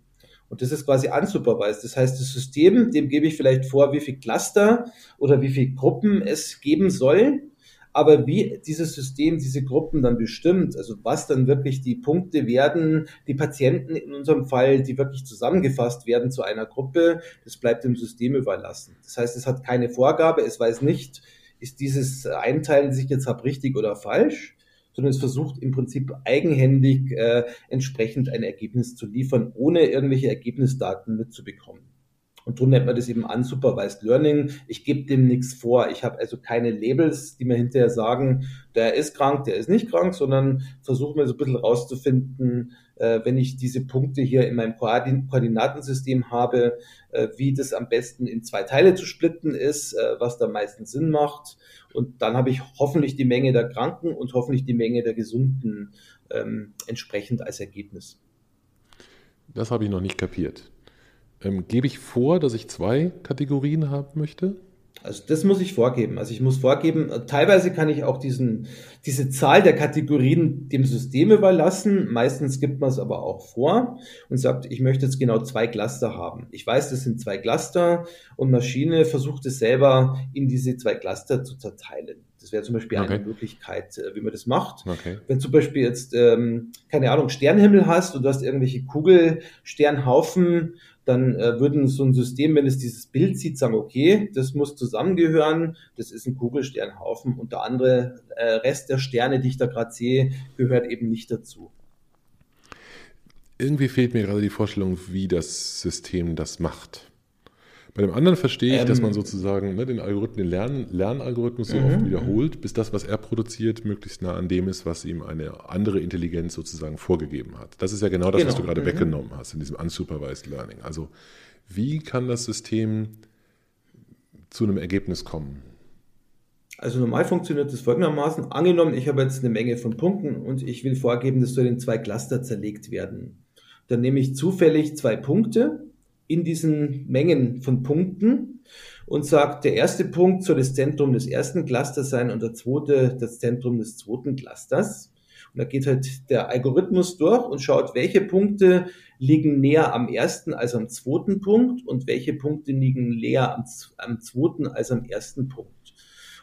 Und das ist quasi unsupervised. Das heißt, das System, dem gebe ich vielleicht vor, wie viel Cluster oder wie viel Gruppen es geben soll. Aber wie dieses System diese Gruppen dann bestimmt, also was dann wirklich die Punkte werden, die Patienten in unserem Fall, die wirklich zusammengefasst werden zu einer Gruppe, das bleibt dem System überlassen. Das heißt, es hat keine Vorgabe, es weiß nicht, ist dieses Einteilen, das ich jetzt habe, richtig oder falsch, sondern es versucht im Prinzip eigenhändig äh, entsprechend ein Ergebnis zu liefern, ohne irgendwelche Ergebnisdaten mitzubekommen. Und darum nennt man das eben Unsupervised Learning. Ich gebe dem nichts vor. Ich habe also keine Labels, die mir hinterher sagen, der ist krank, der ist nicht krank, sondern versuche mir so ein bisschen rauszufinden, äh, wenn ich diese Punkte hier in meinem Koordinatensystem habe, äh, wie das am besten in zwei Teile zu splitten ist, äh, was da meisten Sinn macht. Und dann habe ich hoffentlich die Menge der Kranken und hoffentlich die Menge der Gesunden ähm, entsprechend als Ergebnis. Das habe ich noch nicht kapiert. Ähm, gebe ich vor, dass ich zwei Kategorien haben möchte? Also das muss ich vorgeben. Also ich muss vorgeben, teilweise kann ich auch diesen, diese Zahl der Kategorien dem System überlassen. Meistens gibt man es aber auch vor und sagt, ich möchte jetzt genau zwei Cluster haben. Ich weiß, das sind zwei Cluster und Maschine versucht es selber in diese zwei Cluster zu zerteilen. Das wäre zum Beispiel okay. eine Möglichkeit, äh, wie man das macht. Okay. Wenn zum Beispiel jetzt, ähm, keine Ahnung, Sternhimmel hast und du hast irgendwelche Kugelsternhaufen dann äh, würden so ein System, wenn es dieses Bild sieht, sagen, okay, das muss zusammengehören, das ist ein Kugelsternhaufen und der andere äh, Rest der Sterne, die ich da gerade sehe, gehört eben nicht dazu. Irgendwie fehlt mir gerade die Vorstellung, wie das System das macht. Bei dem anderen verstehe ich, ähm, dass man sozusagen ne, den Algorithmus, den Lern, Lernalgorithmus so oft mhm, wiederholt, bis das, was er produziert, möglichst nah an dem ist, was ihm eine andere Intelligenz sozusagen vorgegeben hat. Das ist ja genau das, genau. was du gerade mhm. weggenommen hast in diesem unsupervised Learning. Also wie kann das System zu einem Ergebnis kommen? Also normal funktioniert das folgendermaßen. Angenommen, ich habe jetzt eine Menge von Punkten und ich will vorgeben, das soll in zwei Cluster zerlegt werden. Dann nehme ich zufällig zwei Punkte in diesen Mengen von Punkten und sagt, der erste Punkt soll das Zentrum des ersten Clusters sein und der zweite das Zentrum des zweiten Clusters. Und da geht halt der Algorithmus durch und schaut, welche Punkte liegen näher am ersten als am zweiten Punkt und welche Punkte liegen näher am, am zweiten als am ersten Punkt.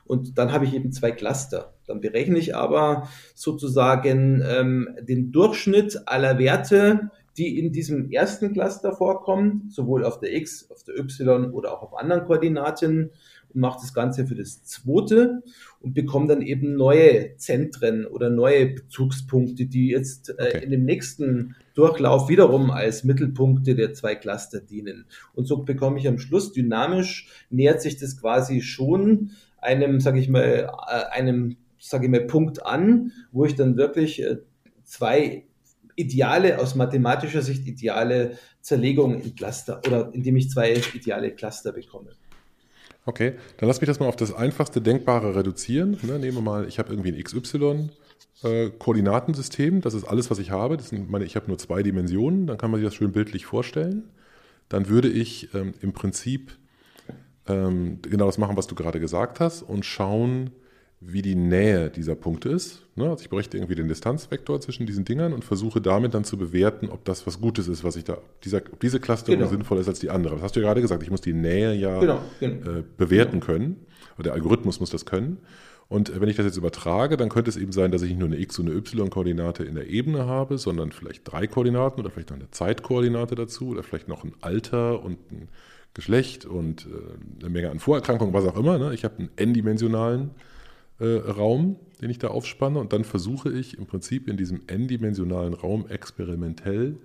Und dann habe ich eben zwei Cluster. Dann berechne ich aber sozusagen ähm, den Durchschnitt aller Werte die in diesem ersten Cluster vorkommen, sowohl auf der X, auf der Y oder auch auf anderen Koordinaten und mache das Ganze für das zweite und bekomme dann eben neue Zentren oder neue Bezugspunkte, die jetzt äh, okay. in dem nächsten Durchlauf wiederum als Mittelpunkte der zwei Cluster dienen. Und so bekomme ich am Schluss dynamisch, nähert sich das quasi schon einem, sage ich mal, äh, einem, sage ich mal, Punkt an, wo ich dann wirklich äh, zwei ideale, aus mathematischer Sicht ideale Zerlegung in Cluster oder indem ich zwei ideale Cluster bekomme. Okay, dann lass mich das mal auf das einfachste Denkbare reduzieren. Ne, nehmen wir mal, ich habe irgendwie ein XY-Koordinatensystem. Äh, das ist alles, was ich habe. Sind meine, ich habe nur zwei Dimensionen. Dann kann man sich das schön bildlich vorstellen. Dann würde ich ähm, im Prinzip ähm, genau das machen, was du gerade gesagt hast und schauen, wie die Nähe dieser Punkte ist. Ne? Also ich berechne irgendwie den Distanzvektor zwischen diesen Dingern und versuche damit dann zu bewerten, ob das was Gutes ist, was ich da, dieser, diese Clusterung genau. sinnvoller ist als die andere. Das hast du ja gerade gesagt, ich muss die Nähe ja genau, genau. Äh, bewerten genau. können. Oder der Algorithmus muss das können. Und wenn ich das jetzt übertrage, dann könnte es eben sein, dass ich nicht nur eine x- und eine y-Koordinate in der Ebene habe, sondern vielleicht drei Koordinaten oder vielleicht noch eine Zeitkoordinate dazu oder vielleicht noch ein Alter und ein Geschlecht und äh, eine Menge an Vorerkrankungen, was auch immer. Ne? Ich habe einen n-dimensionalen äh, Raum, den ich da aufspanne. Und dann versuche ich im Prinzip in diesem n-dimensionalen Raum experimentell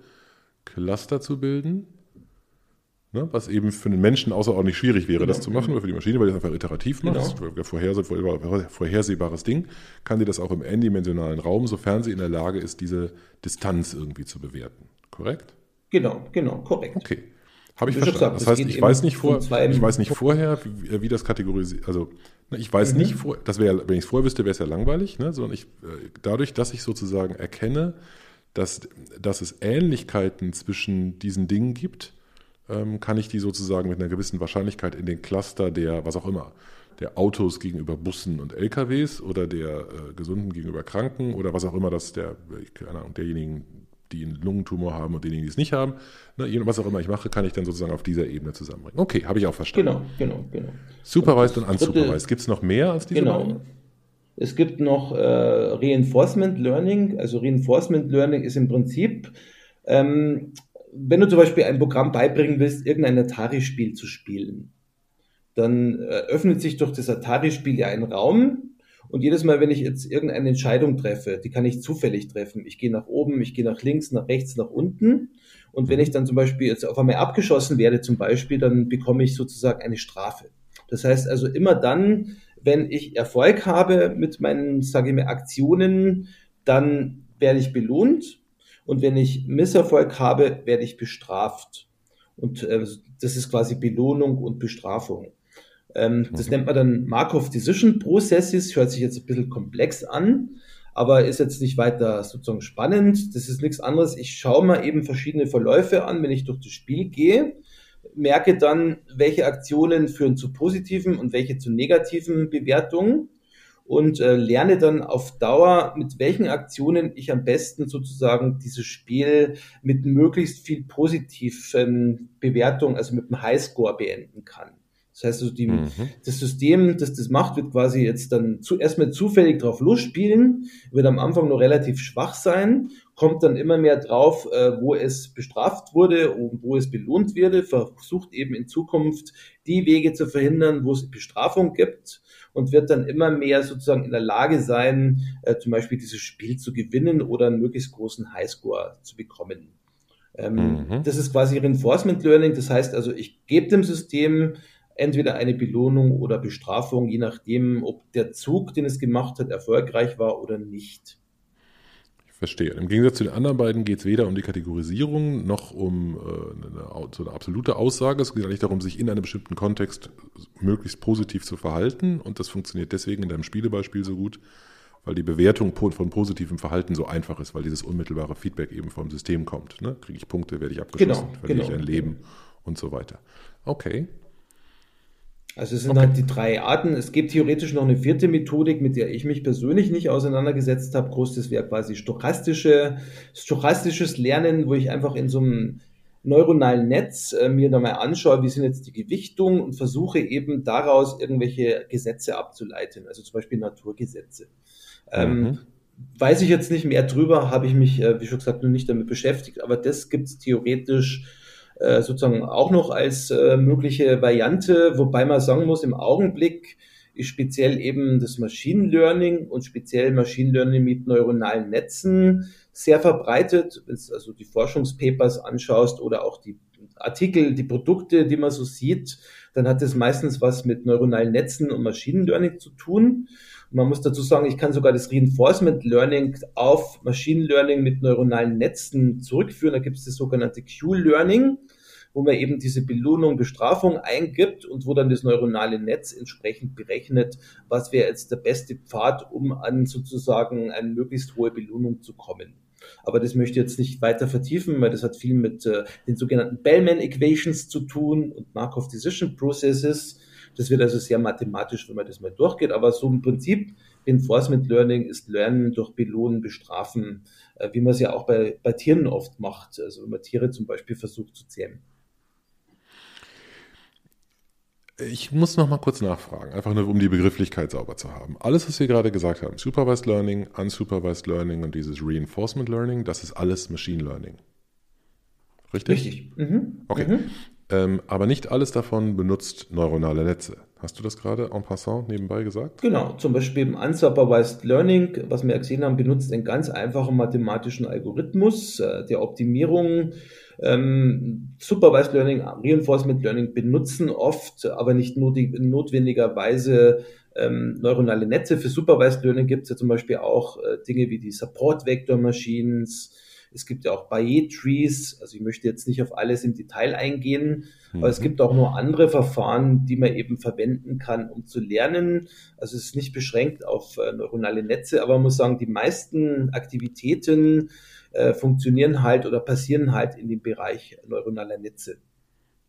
Cluster zu bilden. Ne, was eben für den Menschen außerordentlich schwierig wäre, genau. das zu machen, oder für die Maschine, weil das einfach iterativ macht. Genau. Das ist ein vorhersehbares Ding. Kann die das auch im n-dimensionalen Raum, sofern sie in der Lage ist, diese Distanz irgendwie zu bewerten. Korrekt? Genau, genau, korrekt. Okay. Habe ich verstanden. Gesagt, das heißt, ich weiß, nicht vor, ich weiß nicht vorher, wie, wie das kategorisiert, also ich weiß mhm. nicht, das wäre, wenn ich es vorher wüsste, wäre es ja langweilig, ne? sondern ich, äh, dadurch, dass ich sozusagen erkenne, dass, dass es Ähnlichkeiten zwischen diesen Dingen gibt, ähm, kann ich die sozusagen mit einer gewissen Wahrscheinlichkeit in den Cluster der, was auch immer, der Autos gegenüber Bussen und LKWs oder der äh, Gesunden gegenüber Kranken oder was auch immer das der, keine Ahnung, derjenigen die einen Lungentumor haben und diejenigen, die es nicht haben. Ne, was auch immer ich mache, kann ich dann sozusagen auf dieser Ebene zusammenbringen. Okay, habe ich auch verstanden. Genau, genau, genau. Supervised und unsupervised. Gibt es noch mehr als diese Genau. Beiden? Es gibt noch äh, Reinforcement Learning. Also Reinforcement Learning ist im Prinzip, ähm, wenn du zum Beispiel ein Programm beibringen willst, irgendein Atari-Spiel zu spielen, dann äh, öffnet sich durch das Atari-Spiel ja ein Raum, und jedes Mal, wenn ich jetzt irgendeine Entscheidung treffe, die kann ich zufällig treffen. Ich gehe nach oben, ich gehe nach links, nach rechts, nach unten. Und wenn ich dann zum Beispiel jetzt auf einmal abgeschossen werde, zum Beispiel, dann bekomme ich sozusagen eine Strafe. Das heißt also immer dann, wenn ich Erfolg habe mit meinen, sage ich mal, Aktionen, dann werde ich belohnt. Und wenn ich Misserfolg habe, werde ich bestraft. Und äh, das ist quasi Belohnung und Bestrafung. Ähm, das mhm. nennt man dann Markov Decision Processes, hört sich jetzt ein bisschen komplex an, aber ist jetzt nicht weiter sozusagen spannend. Das ist nichts anderes. Ich schaue mir eben verschiedene Verläufe an, wenn ich durch das Spiel gehe, merke dann, welche Aktionen führen zu positiven und welche zu negativen Bewertungen und äh, lerne dann auf Dauer, mit welchen Aktionen ich am besten sozusagen dieses Spiel mit möglichst viel positiven Bewertungen, also mit einem Highscore beenden kann. Das heißt, also die, mhm. das System, das das macht, wird quasi jetzt dann zu, erstmal zufällig drauf losspielen, wird am Anfang noch relativ schwach sein, kommt dann immer mehr drauf, äh, wo es bestraft wurde und wo es belohnt wurde, versucht eben in Zukunft die Wege zu verhindern, wo es Bestrafung gibt und wird dann immer mehr sozusagen in der Lage sein, äh, zum Beispiel dieses Spiel zu gewinnen oder einen möglichst großen Highscore zu bekommen. Ähm, mhm. Das ist quasi Reinforcement Learning. Das heißt also, ich gebe dem System entweder eine Belohnung oder Bestrafung, je nachdem, ob der Zug, den es gemacht hat, erfolgreich war oder nicht. Ich verstehe. Im Gegensatz zu den anderen beiden geht es weder um die Kategorisierung noch um äh, eine, so eine absolute Aussage. Es geht eigentlich darum, sich in einem bestimmten Kontext möglichst positiv zu verhalten. Und das funktioniert deswegen in deinem Spielebeispiel so gut, weil die Bewertung von positivem Verhalten so einfach ist, weil dieses unmittelbare Feedback eben vom System kommt. Ne? Kriege ich Punkte, werde ich abgeschlossen, genau, verliere genau. ich ein Leben und so weiter. Okay, also es sind okay. halt die drei Arten. Es gibt theoretisch noch eine vierte Methodik, mit der ich mich persönlich nicht auseinandergesetzt habe. Groß, das wäre quasi stochastische, stochastisches Lernen, wo ich einfach in so einem neuronalen Netz äh, mir nochmal anschaue, wie sind jetzt die Gewichtungen und versuche eben daraus irgendwelche Gesetze abzuleiten, also zum Beispiel Naturgesetze. Ähm, mhm. weiß ich jetzt nicht mehr drüber, habe ich mich, äh, wie schon gesagt, noch nicht damit beschäftigt, aber das gibt es theoretisch äh, sozusagen auch noch als äh, mögliche Variante, wobei man sagen muss, im Augenblick ist speziell eben das Machine Learning und speziell Machine Learning mit neuronalen Netzen sehr verbreitet. Wenn du also die Forschungspapers anschaust oder auch die Artikel, die Produkte, die man so sieht, dann hat es meistens was mit neuronalen Netzen und Machine Learning zu tun. Man muss dazu sagen, ich kann sogar das Reinforcement Learning auf Machine Learning mit neuronalen Netzen zurückführen. Da gibt es das sogenannte Q-Learning wo man eben diese Belohnung, Bestrafung eingibt und wo dann das neuronale Netz entsprechend berechnet, was wäre jetzt der beste Pfad, um an sozusagen eine möglichst hohe Belohnung zu kommen. Aber das möchte ich jetzt nicht weiter vertiefen, weil das hat viel mit äh, den sogenannten Bellman Equations zu tun und Markov Decision Processes. Das wird also sehr mathematisch, wenn man das mal durchgeht. Aber so im Prinzip Reinforcement Learning ist Lernen durch Belohnen, Bestrafen, äh, wie man es ja auch bei, bei Tieren oft macht. Also wenn man Tiere zum Beispiel versucht zu zähmen. Ich muss noch mal kurz nachfragen, einfach nur um die Begrifflichkeit sauber zu haben. Alles, was wir gerade gesagt haben, Supervised Learning, Unsupervised Learning und dieses Reinforcement Learning, das ist alles Machine Learning. Richtig? Richtig. Mhm. Okay. Mhm. Ähm, aber nicht alles davon benutzt neuronale Netze. Hast du das gerade en passant nebenbei gesagt? Genau, zum Beispiel im Unsupervised Learning, was wir gesehen haben, benutzt einen ganz einfachen mathematischen Algorithmus äh, der Optimierung. Ähm, Supervised Learning, Reinforcement Learning benutzen oft, aber nicht notwendigerweise ähm, neuronale Netze. Für Supervised Learning gibt es ja zum Beispiel auch äh, Dinge wie die Support Vector Machines, es gibt ja auch Bayet-Trees, also ich möchte jetzt nicht auf alles im Detail eingehen, mhm. aber es mhm. gibt auch nur andere Verfahren, die man eben verwenden kann, um zu lernen. Also es ist nicht beschränkt auf äh, neuronale Netze, aber man muss sagen, die meisten Aktivitäten äh, funktionieren halt oder passieren halt in dem Bereich neuronaler Netze.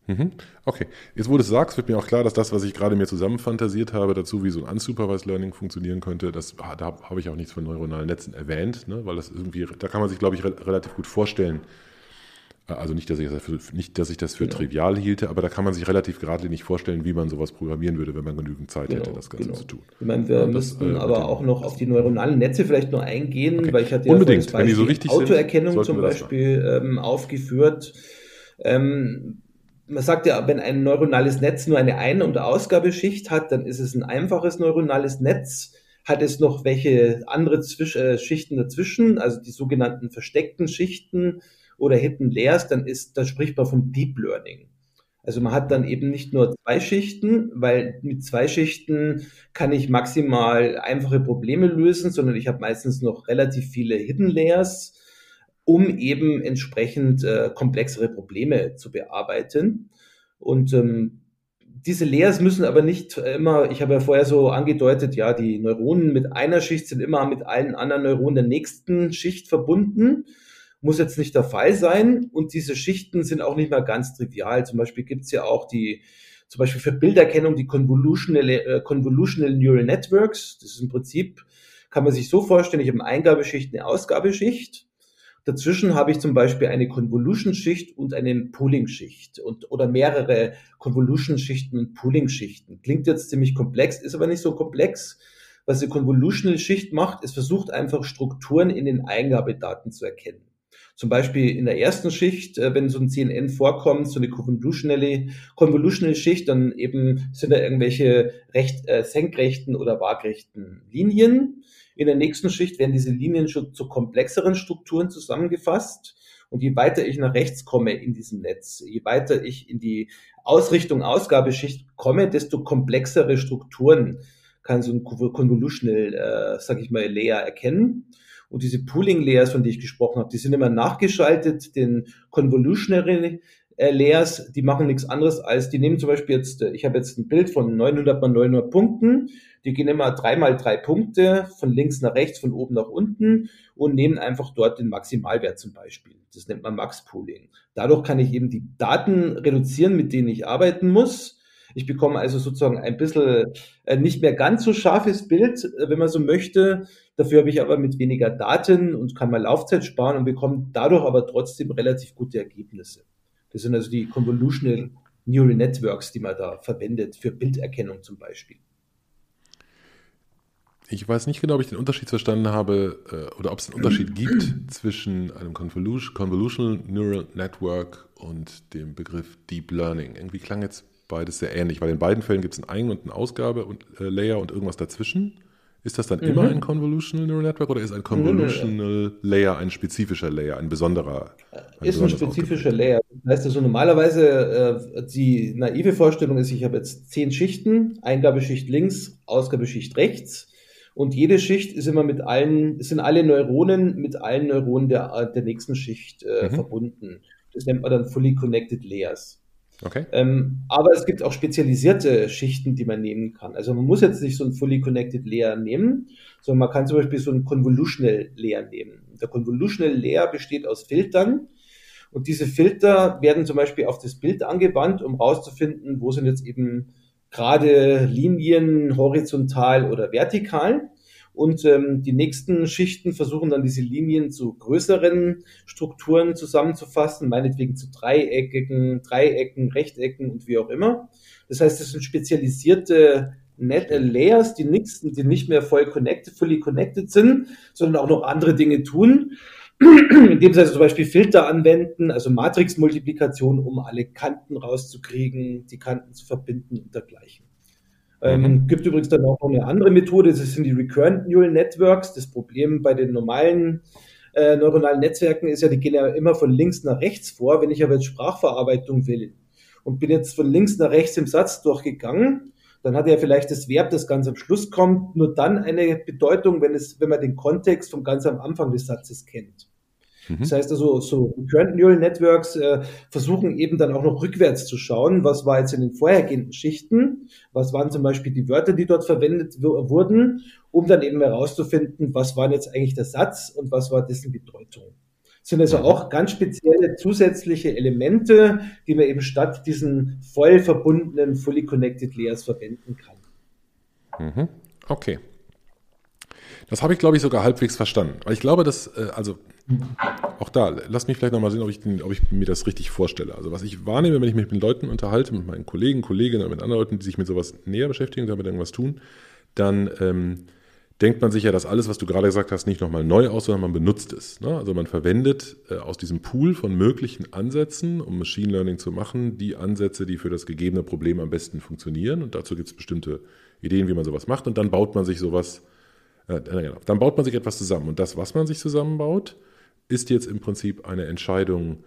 Mhm. Okay, jetzt wo du es sagst, wird mir auch klar, dass das, was ich gerade mir zusammenfantasiert habe, dazu wie so ein Unsupervised Learning funktionieren könnte, das, ah, da habe ich auch nichts von neuronalen Netzen erwähnt, ne, weil das irgendwie, da kann man sich, glaube ich, re relativ gut vorstellen. Äh, also nicht, dass ich das für, nicht, dass ich das für genau. trivial hielte, aber da kann man sich relativ geradlinig vorstellen, wie man sowas programmieren würde, wenn man genügend Zeit genau, hätte, das Ganze genau. zu tun. Ich meine, wir ja, müssten äh, aber auch noch auf die neuronalen Netze vielleicht nur eingehen, okay. weil ich hatte ja Unbedingt, wenn die so wichtig Autoerkennung zum Beispiel ähm, aufgeführt. Ähm, man sagt ja, wenn ein neuronales Netz nur eine Ein- und Ausgabeschicht hat, dann ist es ein einfaches neuronales Netz. Hat es noch welche andere Zwisch äh, Schichten dazwischen, also die sogenannten versteckten Schichten oder Hidden Layers, dann ist, da spricht man vom Deep Learning. Also man hat dann eben nicht nur zwei Schichten, weil mit zwei Schichten kann ich maximal einfache Probleme lösen, sondern ich habe meistens noch relativ viele Hidden Layers um eben entsprechend äh, komplexere Probleme zu bearbeiten. Und ähm, diese Layers müssen aber nicht immer, ich habe ja vorher so angedeutet, ja, die Neuronen mit einer Schicht sind immer mit allen anderen Neuronen der nächsten Schicht verbunden. Muss jetzt nicht der Fall sein. Und diese Schichten sind auch nicht mehr ganz trivial. Zum Beispiel gibt es ja auch die, zum Beispiel für Bilderkennung die Convolutional, äh, Convolutional Neural Networks. Das ist im Prinzip, kann man sich so vorstellen, ich habe eine Eingabeschicht, eine Ausgabeschicht. Dazwischen habe ich zum Beispiel eine Convolution-Schicht und eine Pooling-Schicht und, oder mehrere Convolution-Schichten und Pooling-Schichten. Klingt jetzt ziemlich komplex, ist aber nicht so komplex. Was die Convolutional-Schicht macht, ist versucht einfach Strukturen in den Eingabedaten zu erkennen. Zum Beispiel in der ersten Schicht, äh, wenn so ein CNN vorkommt, so eine convolutional, convolutional Schicht, dann eben sind da irgendwelche recht, äh, senkrechten oder waagrechten Linien. In der nächsten Schicht werden diese Linien schon zu komplexeren Strukturen zusammengefasst. Und je weiter ich nach rechts komme in diesem Netz, je weiter ich in die Ausrichtung Ausgabeschicht komme, desto komplexere Strukturen kann so ein Convolutional, äh, sag ich mal, Layer erkennen. Und diese Pooling Layers, von denen ich gesprochen habe, die sind immer nachgeschaltet, den Convolutionary äh, Layers, die machen nichts anderes als, die nehmen zum Beispiel jetzt, äh, ich habe jetzt ein Bild von 900 mal 900 Punkten die gehen immer drei mal drei Punkte von links nach rechts, von oben nach unten und nehmen einfach dort den Maximalwert zum Beispiel. Das nennt man Max-Pooling. Dadurch kann ich eben die Daten reduzieren, mit denen ich arbeiten muss. Ich bekomme also sozusagen ein bisschen äh, nicht mehr ganz so scharfes Bild, wenn man so möchte. Dafür habe ich aber mit weniger Daten und kann mal Laufzeit sparen und bekomme dadurch aber trotzdem relativ gute Ergebnisse. Das sind also die Convolutional Neural Networks, die man da verwendet für Bilderkennung zum Beispiel. Ich weiß nicht genau, ob ich den Unterschied verstanden habe äh, oder ob es einen Unterschied gibt zwischen einem Convolution, Convolutional Neural Network und dem Begriff Deep Learning. Irgendwie klang jetzt beides sehr ähnlich, weil in beiden Fällen gibt es einen Ein- und einen Ausgabe-Layer und, äh, und irgendwas dazwischen. Ist das dann mhm. immer ein Convolutional Neural Network oder ist ein Convolutional Layer ein spezifischer Layer, ein besonderer? Ein ist ein spezifischer Layer. Das heißt also normalerweise äh, die naive Vorstellung ist, ich habe jetzt zehn Schichten, Eingabeschicht links, Ausgabeschicht rechts und jede Schicht ist immer mit allen, sind alle Neuronen mit allen Neuronen der, der nächsten Schicht äh, mhm. verbunden. Das nennt man dann Fully Connected Layers. Okay. Ähm, aber es gibt auch spezialisierte Schichten, die man nehmen kann. Also man muss jetzt nicht so ein Fully Connected Layer nehmen, sondern man kann zum Beispiel so ein Convolutional Layer nehmen. Der Convolutional Layer besteht aus Filtern und diese Filter werden zum Beispiel auf das Bild angewandt, um herauszufinden, wo sind jetzt eben gerade Linien horizontal oder vertikal. Und ähm, die nächsten Schichten versuchen dann diese Linien zu größeren Strukturen zusammenzufassen, meinetwegen zu Dreieckigen, Dreiecken, Rechtecken und wie auch immer. Das heißt, das sind spezialisierte Net Layers, die, nix, die nicht mehr voll connected, fully connected sind, sondern auch noch andere Dinge tun. Indem sie also zum Beispiel Filter anwenden, also Matrixmultiplikation, um alle Kanten rauszukriegen, die Kanten zu verbinden und dergleichen. Ähm, mhm. gibt übrigens dann auch noch eine andere Methode, das sind die Recurrent Neural Networks. Das Problem bei den normalen äh, neuronalen Netzwerken ist ja, die gehen ja immer von links nach rechts vor. Wenn ich aber jetzt Sprachverarbeitung will und bin jetzt von links nach rechts im Satz durchgegangen, dann hat ja vielleicht das Verb, das ganz am Schluss kommt, nur dann eine Bedeutung, wenn, es, wenn man den Kontext vom ganz am Anfang des Satzes kennt. Mhm. Das heißt also, so Recurrent Neural Networks äh, versuchen eben dann auch noch rückwärts zu schauen, was war jetzt in den vorhergehenden Schichten, was waren zum Beispiel die Wörter, die dort verwendet wurden, um dann eben herauszufinden, was war jetzt eigentlich der Satz und was war dessen Bedeutung. Das sind also auch ganz spezielle zusätzliche Elemente, die man eben statt diesen voll verbundenen Fully Connected Layers verwenden kann. Mhm. Okay. Das habe ich, glaube ich, sogar halbwegs verstanden. Weil ich glaube, dass, äh, also auch da, lass mich vielleicht nochmal sehen, ob ich, den, ob ich mir das richtig vorstelle. Also was ich wahrnehme, wenn ich mich mit Leuten unterhalte, mit meinen Kollegen, Kolleginnen oder mit anderen Leuten, die sich mit sowas näher beschäftigen, damit irgendwas tun, dann ähm, denkt man sich ja, dass alles, was du gerade gesagt hast, nicht nochmal neu aus, sondern man benutzt es. Ne? Also man verwendet äh, aus diesem Pool von möglichen Ansätzen, um Machine Learning zu machen, die Ansätze, die für das gegebene Problem am besten funktionieren. Und dazu gibt es bestimmte Ideen, wie man sowas macht. Und dann baut man sich sowas, äh, genau, dann baut man sich etwas zusammen. Und das, was man sich zusammenbaut, ist jetzt im Prinzip eine Entscheidung,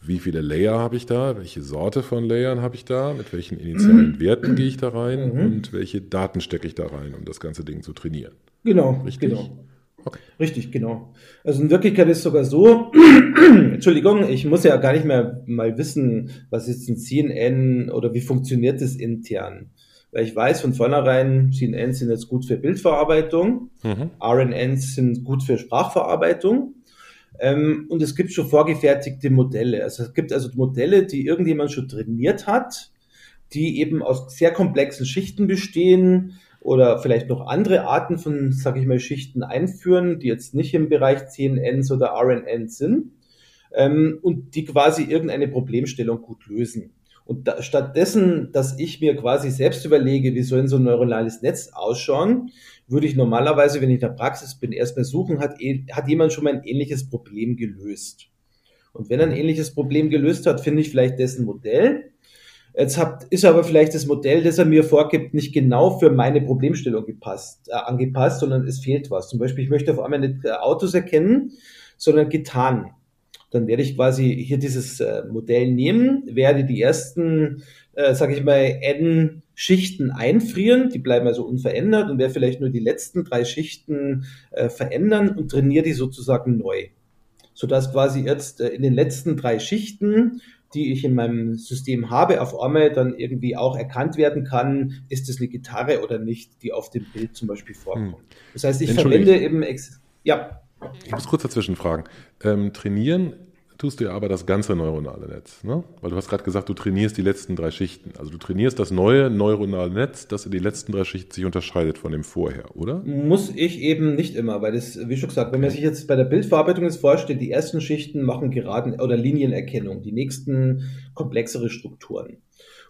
wie viele Layer habe ich da, welche Sorte von Layern habe ich da, mit welchen initialen. Werten gehe ich da rein mhm. und welche Daten stecke ich da rein, um das ganze Ding zu trainieren. Genau, Richtig? genau. Okay. Richtig, genau. Also in Wirklichkeit ist es sogar so, Entschuldigung, ich muss ja gar nicht mehr mal wissen, was ist ein CNN oder wie funktioniert das intern. Weil ich weiß von vornherein, CNNs sind jetzt gut für Bildverarbeitung, mhm. RNNs sind gut für Sprachverarbeitung ähm, und es gibt schon vorgefertigte Modelle. Also es gibt also Modelle, die irgendjemand schon trainiert hat, die eben aus sehr komplexen Schichten bestehen oder vielleicht noch andere Arten von, sage ich mal, Schichten einführen, die jetzt nicht im Bereich CNNs oder RNNs sind ähm, und die quasi irgendeine Problemstellung gut lösen. Und da, stattdessen, dass ich mir quasi selbst überlege, wie soll so ein neuronales Netz ausschauen, würde ich normalerweise, wenn ich in der Praxis bin, erstmal suchen, hat, eh, hat jemand schon mal ein ähnliches Problem gelöst. Und wenn er ein ähnliches Problem gelöst hat, finde ich vielleicht dessen Modell. Jetzt hat, ist aber vielleicht das Modell, das er mir vorgibt, nicht genau für meine Problemstellung gepasst, äh, angepasst, sondern es fehlt was. Zum Beispiel, ich möchte auf einmal nicht äh, Autos erkennen, sondern getan. Dann werde ich quasi hier dieses äh, Modell nehmen, werde die ersten, äh, sage ich mal, n Schichten einfrieren, die bleiben also unverändert und werde vielleicht nur die letzten drei Schichten äh, verändern und trainiere die sozusagen neu. Sodass quasi jetzt äh, in den letzten drei Schichten, die ich in meinem System habe, auf einmal dann irgendwie auch erkannt werden kann, ist es eine Gitarre oder nicht, die auf dem Bild zum Beispiel vorkommt. Hm. Das heißt, ich verwende eben, ja. Ich muss kurz dazwischen fragen. Ähm, trainieren tust du ja aber das ganze neuronale Netz. Ne? Weil du hast gerade gesagt, du trainierst die letzten drei Schichten. Also du trainierst das neue neuronale Netz, das in den letzten drei Schichten sich unterscheidet von dem vorher, oder? Muss ich eben nicht immer, weil das, wie schon gesagt, wenn man sich jetzt bei der Bildverarbeitung jetzt vorstellt, die ersten Schichten machen Geraden- oder Linienerkennung, die nächsten komplexere Strukturen.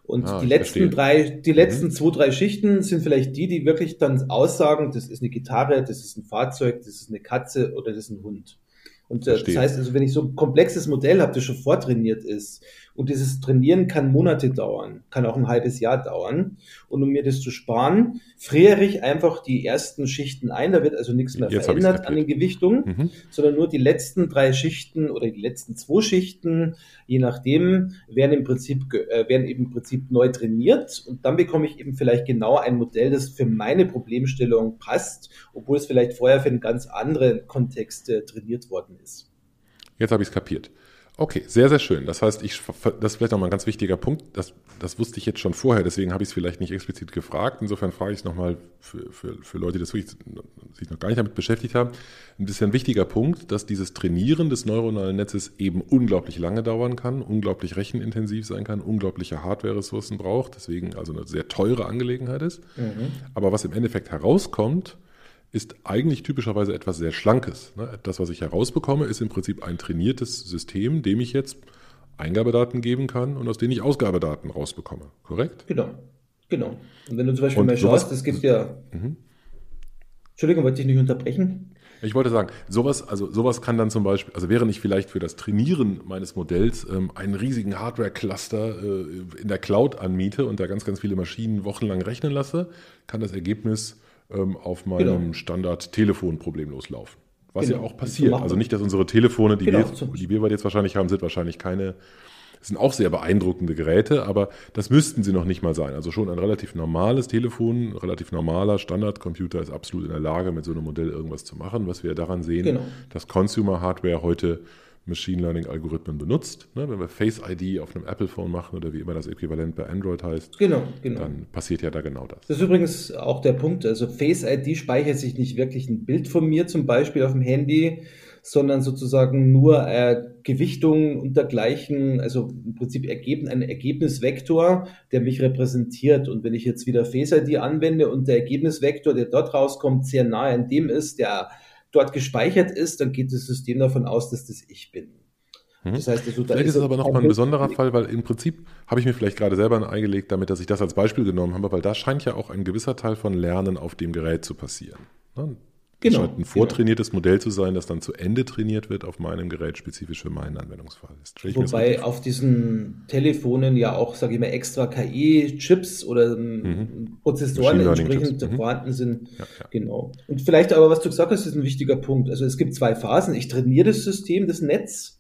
Und ah, die letzten verstehe. drei, die letzten mhm. zwei, drei Schichten sind vielleicht die, die wirklich dann aussagen, das ist eine Gitarre, das ist ein Fahrzeug, das ist eine Katze oder das ist ein Hund. Und äh, das heißt also, wenn ich so ein komplexes Modell habe, das schon vortrainiert ist, und dieses Trainieren kann Monate dauern, kann auch ein halbes Jahr dauern. Und um mir das zu sparen, friere ich einfach die ersten Schichten ein. Da wird also nichts mehr Jetzt verändert an den Gewichtungen, mhm. sondern nur die letzten drei Schichten oder die letzten zwei Schichten, je nachdem, werden im Prinzip, äh, werden eben im Prinzip neu trainiert. Und dann bekomme ich eben vielleicht genau ein Modell, das für meine Problemstellung passt, obwohl es vielleicht vorher für einen ganz anderen Kontext äh, trainiert worden ist. Jetzt habe ich es kapiert. Okay, sehr, sehr schön. Das heißt, ich, das ist vielleicht nochmal ein ganz wichtiger Punkt. Das, das wusste ich jetzt schon vorher, deswegen habe ich es vielleicht nicht explizit gefragt. Insofern frage ich es nochmal für, für, für Leute, die das wirklich, sich noch gar nicht damit beschäftigt haben. Ein bisschen wichtiger Punkt, dass dieses Trainieren des neuronalen Netzes eben unglaublich lange dauern kann, unglaublich rechenintensiv sein kann, unglaubliche Hardware-Ressourcen braucht, deswegen also eine sehr teure Angelegenheit ist. Mhm. Aber was im Endeffekt herauskommt, ist eigentlich typischerweise etwas sehr Schlankes. Ne? Das, was ich herausbekomme, ist im Prinzip ein trainiertes System, dem ich jetzt Eingabedaten geben kann und aus denen ich Ausgabedaten rausbekomme. Korrekt? Genau. Genau. Und wenn du zum Beispiel und mal schaust, es gibt ja. Mhm. Entschuldigung, wollte ich nicht unterbrechen? Ich wollte sagen, sowas, also sowas kann dann zum Beispiel, also während ich vielleicht für das Trainieren meines Modells ähm, einen riesigen Hardware-Cluster äh, in der Cloud anmiete und da ganz, ganz viele Maschinen wochenlang rechnen lasse, kann das Ergebnis ähm, auf meinem genau. Standard-Telefon problemlos laufen. Was genau. ja auch passiert. Also nicht, dass unsere Telefone, die, genau. wir, die wir jetzt wahrscheinlich haben, sind wahrscheinlich keine, sind auch sehr beeindruckende Geräte, aber das müssten sie noch nicht mal sein. Also schon ein relativ normales Telefon, relativ normaler Standardcomputer ist absolut in der Lage, mit so einem Modell irgendwas zu machen. Was wir daran sehen, genau. dass Consumer Hardware heute Machine Learning-Algorithmen benutzt. Ne? Wenn wir Face ID auf einem Apple-Phone machen oder wie immer das Äquivalent bei Android heißt, genau, genau. dann passiert ja da genau das. Das ist übrigens auch der Punkt. Also Face ID speichert sich nicht wirklich ein Bild von mir zum Beispiel auf dem Handy, sondern sozusagen nur äh, Gewichtungen und dergleichen, also im Prinzip ergeben, ein Ergebnisvektor, der mich repräsentiert. Und wenn ich jetzt wieder Face ID anwende und der Ergebnisvektor, der dort rauskommt, sehr nahe an dem ist, der dort gespeichert ist, dann geht das System davon aus, dass das ich bin. Mhm. Das heißt, also, da vielleicht ist es aber nochmal ein besonderer Fall, weil im Prinzip habe ich mir vielleicht gerade selber ein eingelegt, damit, dass ich das als Beispiel genommen habe, weil da scheint ja auch ein gewisser Teil von Lernen auf dem Gerät zu passieren. Genau. Scheint ein genau. vortrainiertes genau. Modell zu sein, das dann zu Ende trainiert wird auf meinem Gerät, spezifisch für meinen Anwendungsfall. Wobei auf diesen Telefonen ja auch, sage ich mal, extra KI-Chips oder mhm. Prozessoren entsprechend mhm. vorhanden sind. Ja, ja. Genau. Und vielleicht aber, was du gesagt hast, ist ein wichtiger Punkt. Also es gibt zwei Phasen. Ich trainiere das System, das Netz.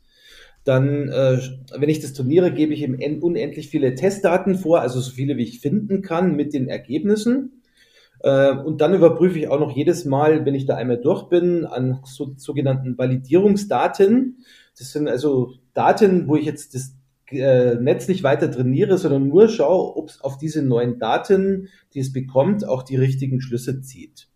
Dann, äh, wenn ich das trainiere, gebe ich ihm unendlich viele Testdaten vor, also so viele, wie ich finden kann mit den Ergebnissen. Äh, und dann überprüfe ich auch noch jedes Mal, wenn ich da einmal durch bin, an so, sogenannten Validierungsdaten. Das sind also Daten, wo ich jetzt das äh, Netz nicht weiter trainiere, sondern nur schaue, ob es auf diese neuen Daten, die es bekommt, auch die richtigen Schlüsse zieht.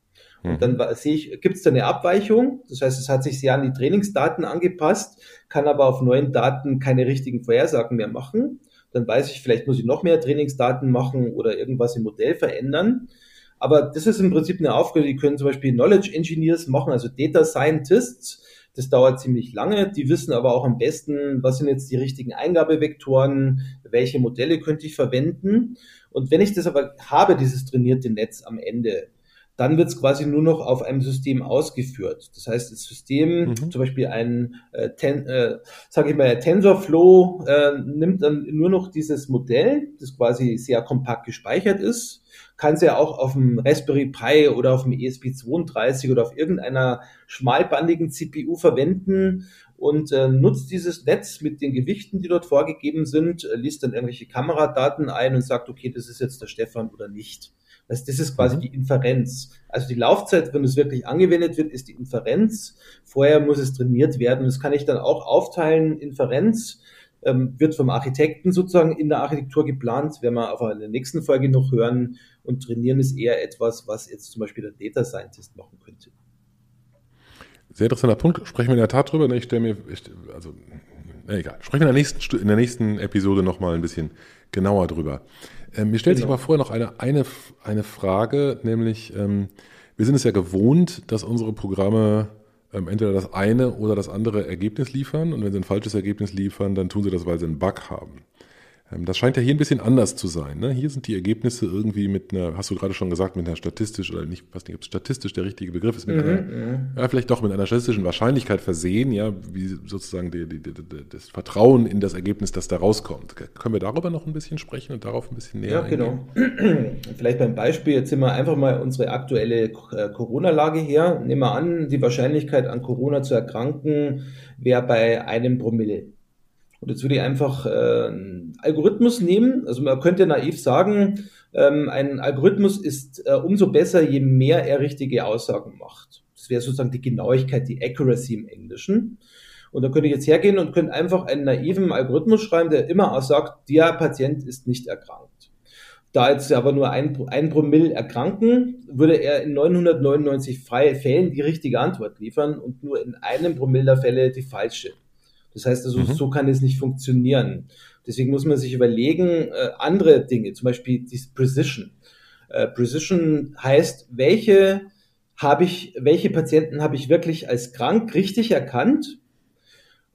Und dann mhm. sehe ich, gibt es da eine Abweichung? Das heißt, es hat sich sehr an die Trainingsdaten angepasst, kann aber auf neuen Daten keine richtigen Vorhersagen mehr machen. Dann weiß ich, vielleicht muss ich noch mehr Trainingsdaten machen oder irgendwas im Modell verändern. Aber das ist im Prinzip eine Aufgabe, die können zum Beispiel Knowledge Engineers machen, also Data Scientists. Das dauert ziemlich lange. Die wissen aber auch am besten, was sind jetzt die richtigen Eingabevektoren, welche Modelle könnte ich verwenden. Und wenn ich das aber habe, dieses trainierte Netz am Ende, dann wird es quasi nur noch auf einem System ausgeführt. Das heißt, das System, mhm. zum Beispiel ein, äh, ten, äh, sage ich mal, TensorFlow, äh, nimmt dann nur noch dieses Modell, das quasi sehr kompakt gespeichert ist, kann sie ja auch auf dem Raspberry Pi oder auf dem ESP32 oder auf irgendeiner schmalbandigen CPU verwenden und äh, nutzt dieses Netz mit den Gewichten, die dort vorgegeben sind, äh, liest dann irgendwelche Kameradaten ein und sagt, okay, das ist jetzt der Stefan oder nicht. Das, das ist quasi mhm. die Inferenz. Also die Laufzeit, wenn es wirklich angewendet wird, ist die Inferenz. Vorher muss es trainiert werden. Das kann ich dann auch aufteilen, Inferenz ähm, wird vom Architekten sozusagen in der Architektur geplant, werden wir auf der nächsten Folge noch hören. Und trainieren ist eher etwas, was jetzt zum Beispiel der Data Scientist machen könnte. Sehr interessanter Punkt. Sprechen wir in der Tat drüber. Ich stelle mir, ich, also, egal. Sprechen wir in der nächsten, in der nächsten Episode nochmal ein bisschen genauer drüber. Ähm, mir stellt genau. sich aber vorher noch eine, eine, eine Frage, nämlich, ähm, wir sind es ja gewohnt, dass unsere Programme ähm, entweder das eine oder das andere Ergebnis liefern. Und wenn sie ein falsches Ergebnis liefern, dann tun sie das, weil sie einen Bug haben. Ähm, das scheint ja hier ein bisschen anders zu sein. Ne? Hier sind die Ergebnisse irgendwie mit einer, hast du gerade schon gesagt, mit einer statistisch oder nicht, weiß nicht, ob statistisch der richtige Begriff ist, mit mhm, einer, mhm. ja, vielleicht doch mit einer statistischen Wahrscheinlichkeit versehen, ja, wie sozusagen die, die, die, das Vertrauen in das Ergebnis, das da rauskommt. Können wir darüber noch ein bisschen sprechen und darauf ein bisschen näher Ja, genau. Vielleicht beim Beispiel, jetzt nehmen wir einfach mal unsere aktuelle äh, Corona-Lage her. Nehmen wir an, die Wahrscheinlichkeit an Corona zu erkranken wäre bei einem Promille. Und jetzt würde ich einfach äh, einen Algorithmus nehmen. Also man könnte naiv sagen, ähm, ein Algorithmus ist äh, umso besser, je mehr er richtige Aussagen macht. Das wäre sozusagen die Genauigkeit, die Accuracy im Englischen. Und da könnte ich jetzt hergehen und könnte einfach einen naiven Algorithmus schreiben, der immer auch sagt, der Patient ist nicht erkrankt. Da jetzt aber nur ein, ein Promille erkranken, würde er in 999 Fällen die richtige Antwort liefern und nur in einem Promille der Fälle die falsche. Das heißt also, mhm. so kann es nicht funktionieren. Deswegen muss man sich überlegen, äh, andere Dinge, zum Beispiel die Precision. Äh, Precision heißt, welche habe ich, welche Patienten habe ich wirklich als krank richtig erkannt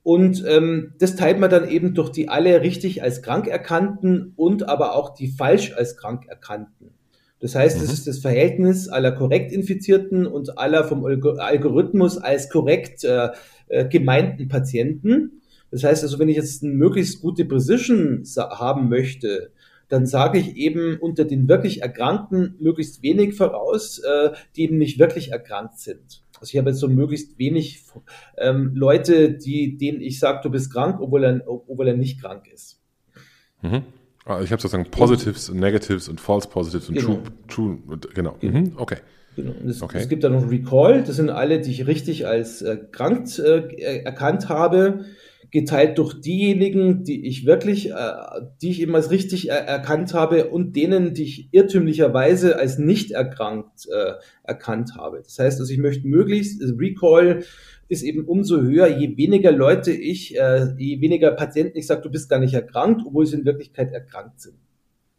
und ähm, das teilt man dann eben durch die alle richtig als krank erkannten und aber auch die falsch als krank erkannten. Das heißt, mhm. das ist das Verhältnis aller korrekt Infizierten und aller vom Algorithmus als korrekt äh, äh, gemeinten Patienten. Das heißt also, wenn ich jetzt eine möglichst gute Precision haben möchte, dann sage ich eben unter den wirklich Erkrankten möglichst wenig voraus, äh, die eben nicht wirklich erkrankt sind. Also ich habe jetzt so möglichst wenig ähm, Leute, die, denen ich sage, du bist krank, obwohl er, obwohl er nicht krank ist. Mhm. Also ich habe sozusagen Positives und Negatives und False Positives und genau. True, True, genau. genau. Mhm. Okay. Genau. Es, okay. es, gibt dann noch Recall, das sind alle, die ich richtig als äh, krank äh, erkannt habe geteilt durch diejenigen, die ich wirklich, äh, die ich eben als richtig er erkannt habe und denen, die ich irrtümlicherweise als nicht erkrankt äh, erkannt habe. Das heißt, also ich möchte möglichst, also Recall ist eben umso höher, je weniger Leute ich, äh, je weniger Patienten ich sage, du bist gar nicht erkrankt, obwohl sie in Wirklichkeit erkrankt sind.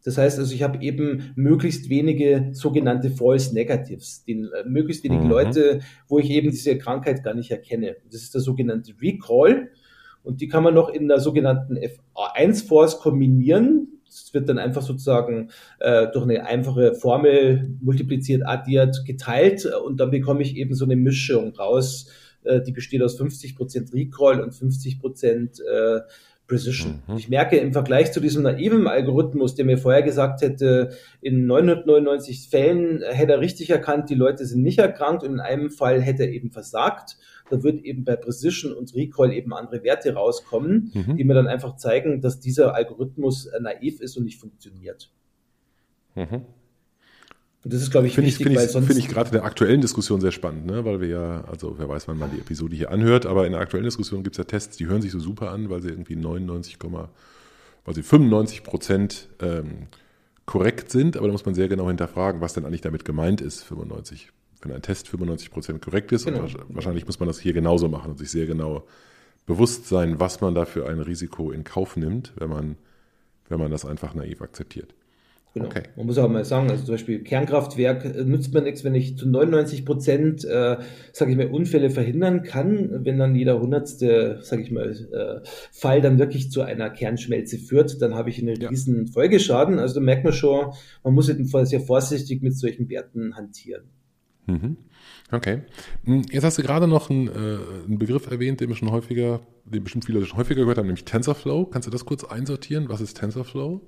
Das heißt also, ich habe eben möglichst wenige sogenannte False Negatives, den, äh, möglichst wenige mhm. Leute, wo ich eben diese Krankheit gar nicht erkenne. Das ist der sogenannte Recall. Und die kann man noch in der sogenannten FA1-Force kombinieren. Das wird dann einfach sozusagen äh, durch eine einfache Formel multipliziert, addiert, geteilt und dann bekomme ich eben so eine Mischung raus, äh, die besteht aus 50% Recall und 50% äh, Precision. Mhm. Ich merke im Vergleich zu diesem naiven Algorithmus, der mir vorher gesagt hätte, in 999 Fällen hätte er richtig erkannt, die Leute sind nicht erkrankt und in einem Fall hätte er eben versagt da wird eben bei Precision und Recall eben andere Werte rauskommen, mhm. die mir dann einfach zeigen, dass dieser Algorithmus äh, naiv ist und nicht funktioniert. Mhm. Und das ist, glaube ich, find wichtig, ich, weil sonst. Finde ich gerade in der aktuellen Diskussion sehr spannend, ne? weil wir ja, also wer weiß, wann man die Episode hier anhört, aber in der aktuellen Diskussion gibt es ja Tests, die hören sich so super an, weil sie irgendwie 99, weil sie 95 Prozent ähm, korrekt sind, aber da muss man sehr genau hinterfragen, was denn eigentlich damit gemeint ist, 95 wenn ein Test 95% korrekt ist. Genau. Und wahrscheinlich muss man das hier genauso machen und sich sehr genau bewusst sein, was man da für ein Risiko in Kauf nimmt, wenn man, wenn man das einfach naiv akzeptiert. Genau. Okay. Man muss auch mal sagen, also zum Beispiel Kernkraftwerk äh, nützt mir nichts, wenn ich zu 99 Prozent, äh, sage ich mal, Unfälle verhindern kann, wenn dann jeder hundertste, sage ich mal, äh, Fall dann wirklich zu einer Kernschmelze führt, dann habe ich einen ja. riesen Folgeschaden. Also da merkt man schon, man muss eben sehr vorsichtig mit solchen Werten hantieren. Mhm. Okay. Hm, jetzt hast du gerade noch einen, äh, einen, Begriff erwähnt, den wir schon häufiger, den bestimmt viele schon häufiger gehört haben, nämlich TensorFlow. Kannst du das kurz einsortieren? Was ist TensorFlow?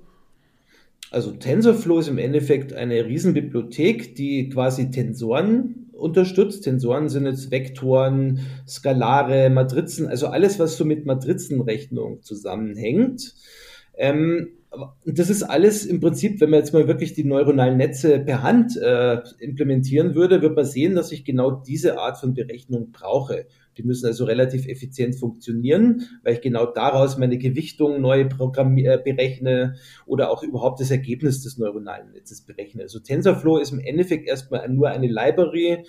Also TensorFlow ist im Endeffekt eine Riesenbibliothek, die quasi Tensoren unterstützt. Tensoren sind jetzt Vektoren, Skalare, Matrizen, also alles, was so mit Matrizenrechnung zusammenhängt. Ähm, das ist alles im Prinzip, wenn man jetzt mal wirklich die neuronalen Netze per Hand äh, implementieren würde, wird man sehen, dass ich genau diese Art von Berechnung brauche. Die müssen also relativ effizient funktionieren, weil ich genau daraus meine Gewichtung neu äh, berechne oder auch überhaupt das Ergebnis des neuronalen Netzes berechne. Also TensorFlow ist im Endeffekt erstmal nur eine Library,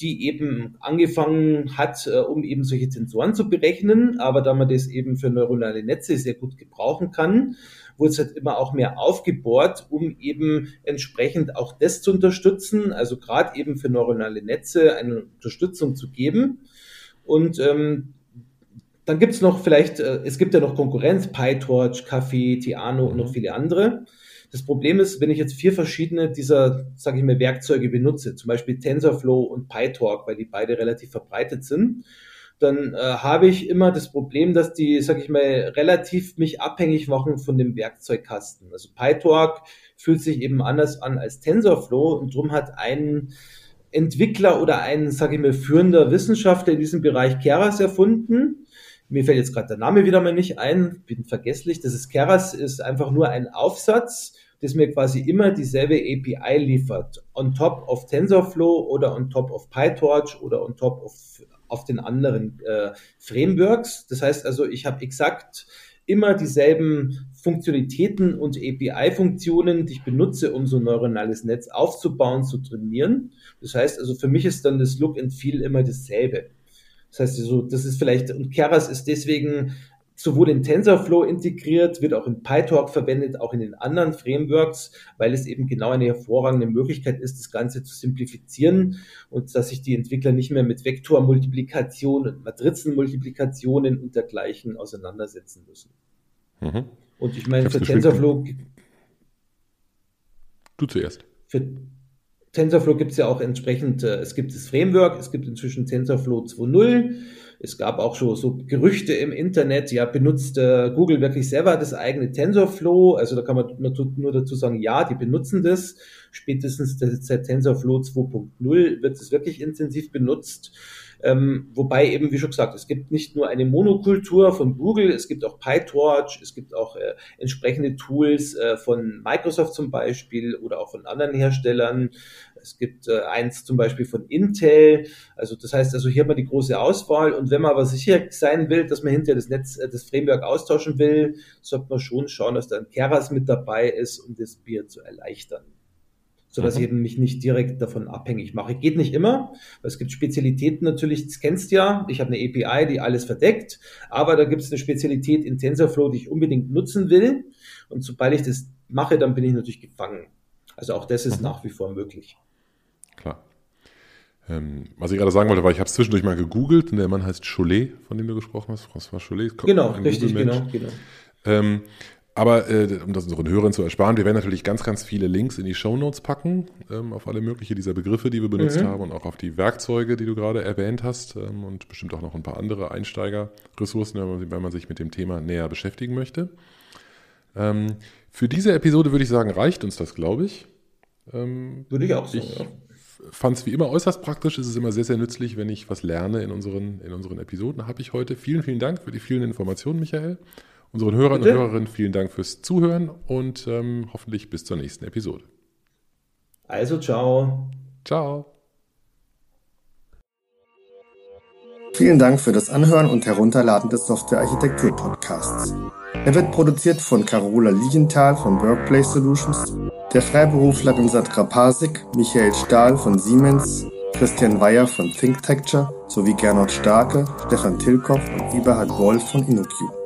die eben angefangen hat, äh, um eben solche Sensoren zu berechnen. Aber da man das eben für neuronale Netze sehr gut gebrauchen kann, wurde es halt immer auch mehr aufgebohrt, um eben entsprechend auch das zu unterstützen, also gerade eben für neuronale Netze eine Unterstützung zu geben. Und ähm, dann gibt es noch vielleicht, äh, es gibt ja noch Konkurrenz, PyTorch, Café, Tiano und noch mhm. viele andere. Das Problem ist, wenn ich jetzt vier verschiedene dieser, sage ich mal, Werkzeuge benutze, zum Beispiel TensorFlow und PyTorch, weil die beide relativ verbreitet sind, dann äh, habe ich immer das Problem, dass die, sage ich mal, relativ mich abhängig machen von dem Werkzeugkasten. Also PyTorch fühlt sich eben anders an als TensorFlow und drum hat ein Entwickler oder ein, sage ich mal, führender Wissenschaftler in diesem Bereich Keras erfunden. Mir fällt jetzt gerade der Name wieder mal nicht ein, bin vergesslich. Das ist Keras, ist einfach nur ein Aufsatz, das mir quasi immer dieselbe API liefert. On top of TensorFlow oder on top of PyTorch oder on top of auf den anderen äh, Frameworks. Das heißt also, ich habe exakt immer dieselben Funktionalitäten und API-Funktionen, die ich benutze, um so ein neuronales Netz aufzubauen, zu trainieren. Das heißt also, für mich ist dann das Look and Feel immer dasselbe. Das heißt also, das ist vielleicht, und Keras ist deswegen sowohl in TensorFlow integriert, wird auch in PyTorch verwendet, auch in den anderen Frameworks, weil es eben genau eine hervorragende Möglichkeit ist, das Ganze zu simplifizieren und dass sich die Entwickler nicht mehr mit Vektormultiplikation und Matrizenmultiplikationen und dergleichen auseinandersetzen müssen. Mhm. Und ich meine, ich für TensorFlow. Du zuerst. Für TensorFlow gibt es ja auch entsprechend, äh, es gibt das Framework, es gibt inzwischen TensorFlow 2.0 es gab auch schon so Gerüchte im Internet, ja, benutzt äh, Google wirklich selber das eigene TensorFlow? Also da kann man nur dazu sagen, ja, die benutzen das. Spätestens seit TensorFlow 2.0 wird es wirklich intensiv benutzt. Ähm, wobei eben, wie schon gesagt, es gibt nicht nur eine Monokultur von Google, es gibt auch PyTorch, es gibt auch äh, entsprechende Tools äh, von Microsoft zum Beispiel oder auch von anderen Herstellern. Es gibt äh, eins zum Beispiel von Intel. Also das heißt, also hier hat man die große Auswahl. Und wenn man aber sicher sein will, dass man hinterher das Netz, äh, das Framework austauschen will, sollte man schon schauen, dass da ein Keras mit dabei ist, um das Bier zu erleichtern sodass mhm. ich eben mich nicht direkt davon abhängig mache. Geht nicht immer, weil es gibt Spezialitäten natürlich, das kennst du ja, ich habe eine API, die alles verdeckt, aber da gibt es eine Spezialität in TensorFlow, die ich unbedingt nutzen will und sobald ich das mache, dann bin ich natürlich gefangen. Also auch das ist mhm. nach wie vor möglich. Klar. Ähm, was ich gerade sagen wollte, war, ich habe es zwischendurch mal gegoogelt und der Mann heißt Cholet, von dem du gesprochen hast. François Cholet. Genau, richtig, genau, genau. Ähm, aber äh, um das unseren Hörern zu ersparen, wir werden natürlich ganz, ganz viele Links in die Show Notes packen, ähm, auf alle möglichen dieser Begriffe, die wir benutzt mhm. haben und auch auf die Werkzeuge, die du gerade erwähnt hast ähm, und bestimmt auch noch ein paar andere Einsteigerressourcen, wenn man, wenn man sich mit dem Thema näher beschäftigen möchte. Ähm, für diese Episode würde ich sagen, reicht uns das, glaube ich. Ähm, würde ich auch sagen. Ich ja. fand es wie immer äußerst praktisch. Es ist immer sehr, sehr nützlich, wenn ich was lerne in unseren, in unseren Episoden. Habe ich heute. Vielen, vielen Dank für die vielen Informationen, Michael. Unseren Hörern Bitte? und Hörerinnen vielen Dank fürs Zuhören und ähm, hoffentlich bis zur nächsten Episode. Also, ciao. Ciao. Vielen Dank für das Anhören und Herunterladen des Software-Architektur-Podcasts. Er wird produziert von Carola Lienthal von Workplace Solutions, der Freiberufler Sandra Pasik, Michael Stahl von Siemens, Christian Weyer von ThinkTecture sowie Gernot Starke, Stefan Tilkoff und Eberhard Wolf von InnoQ.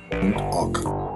org.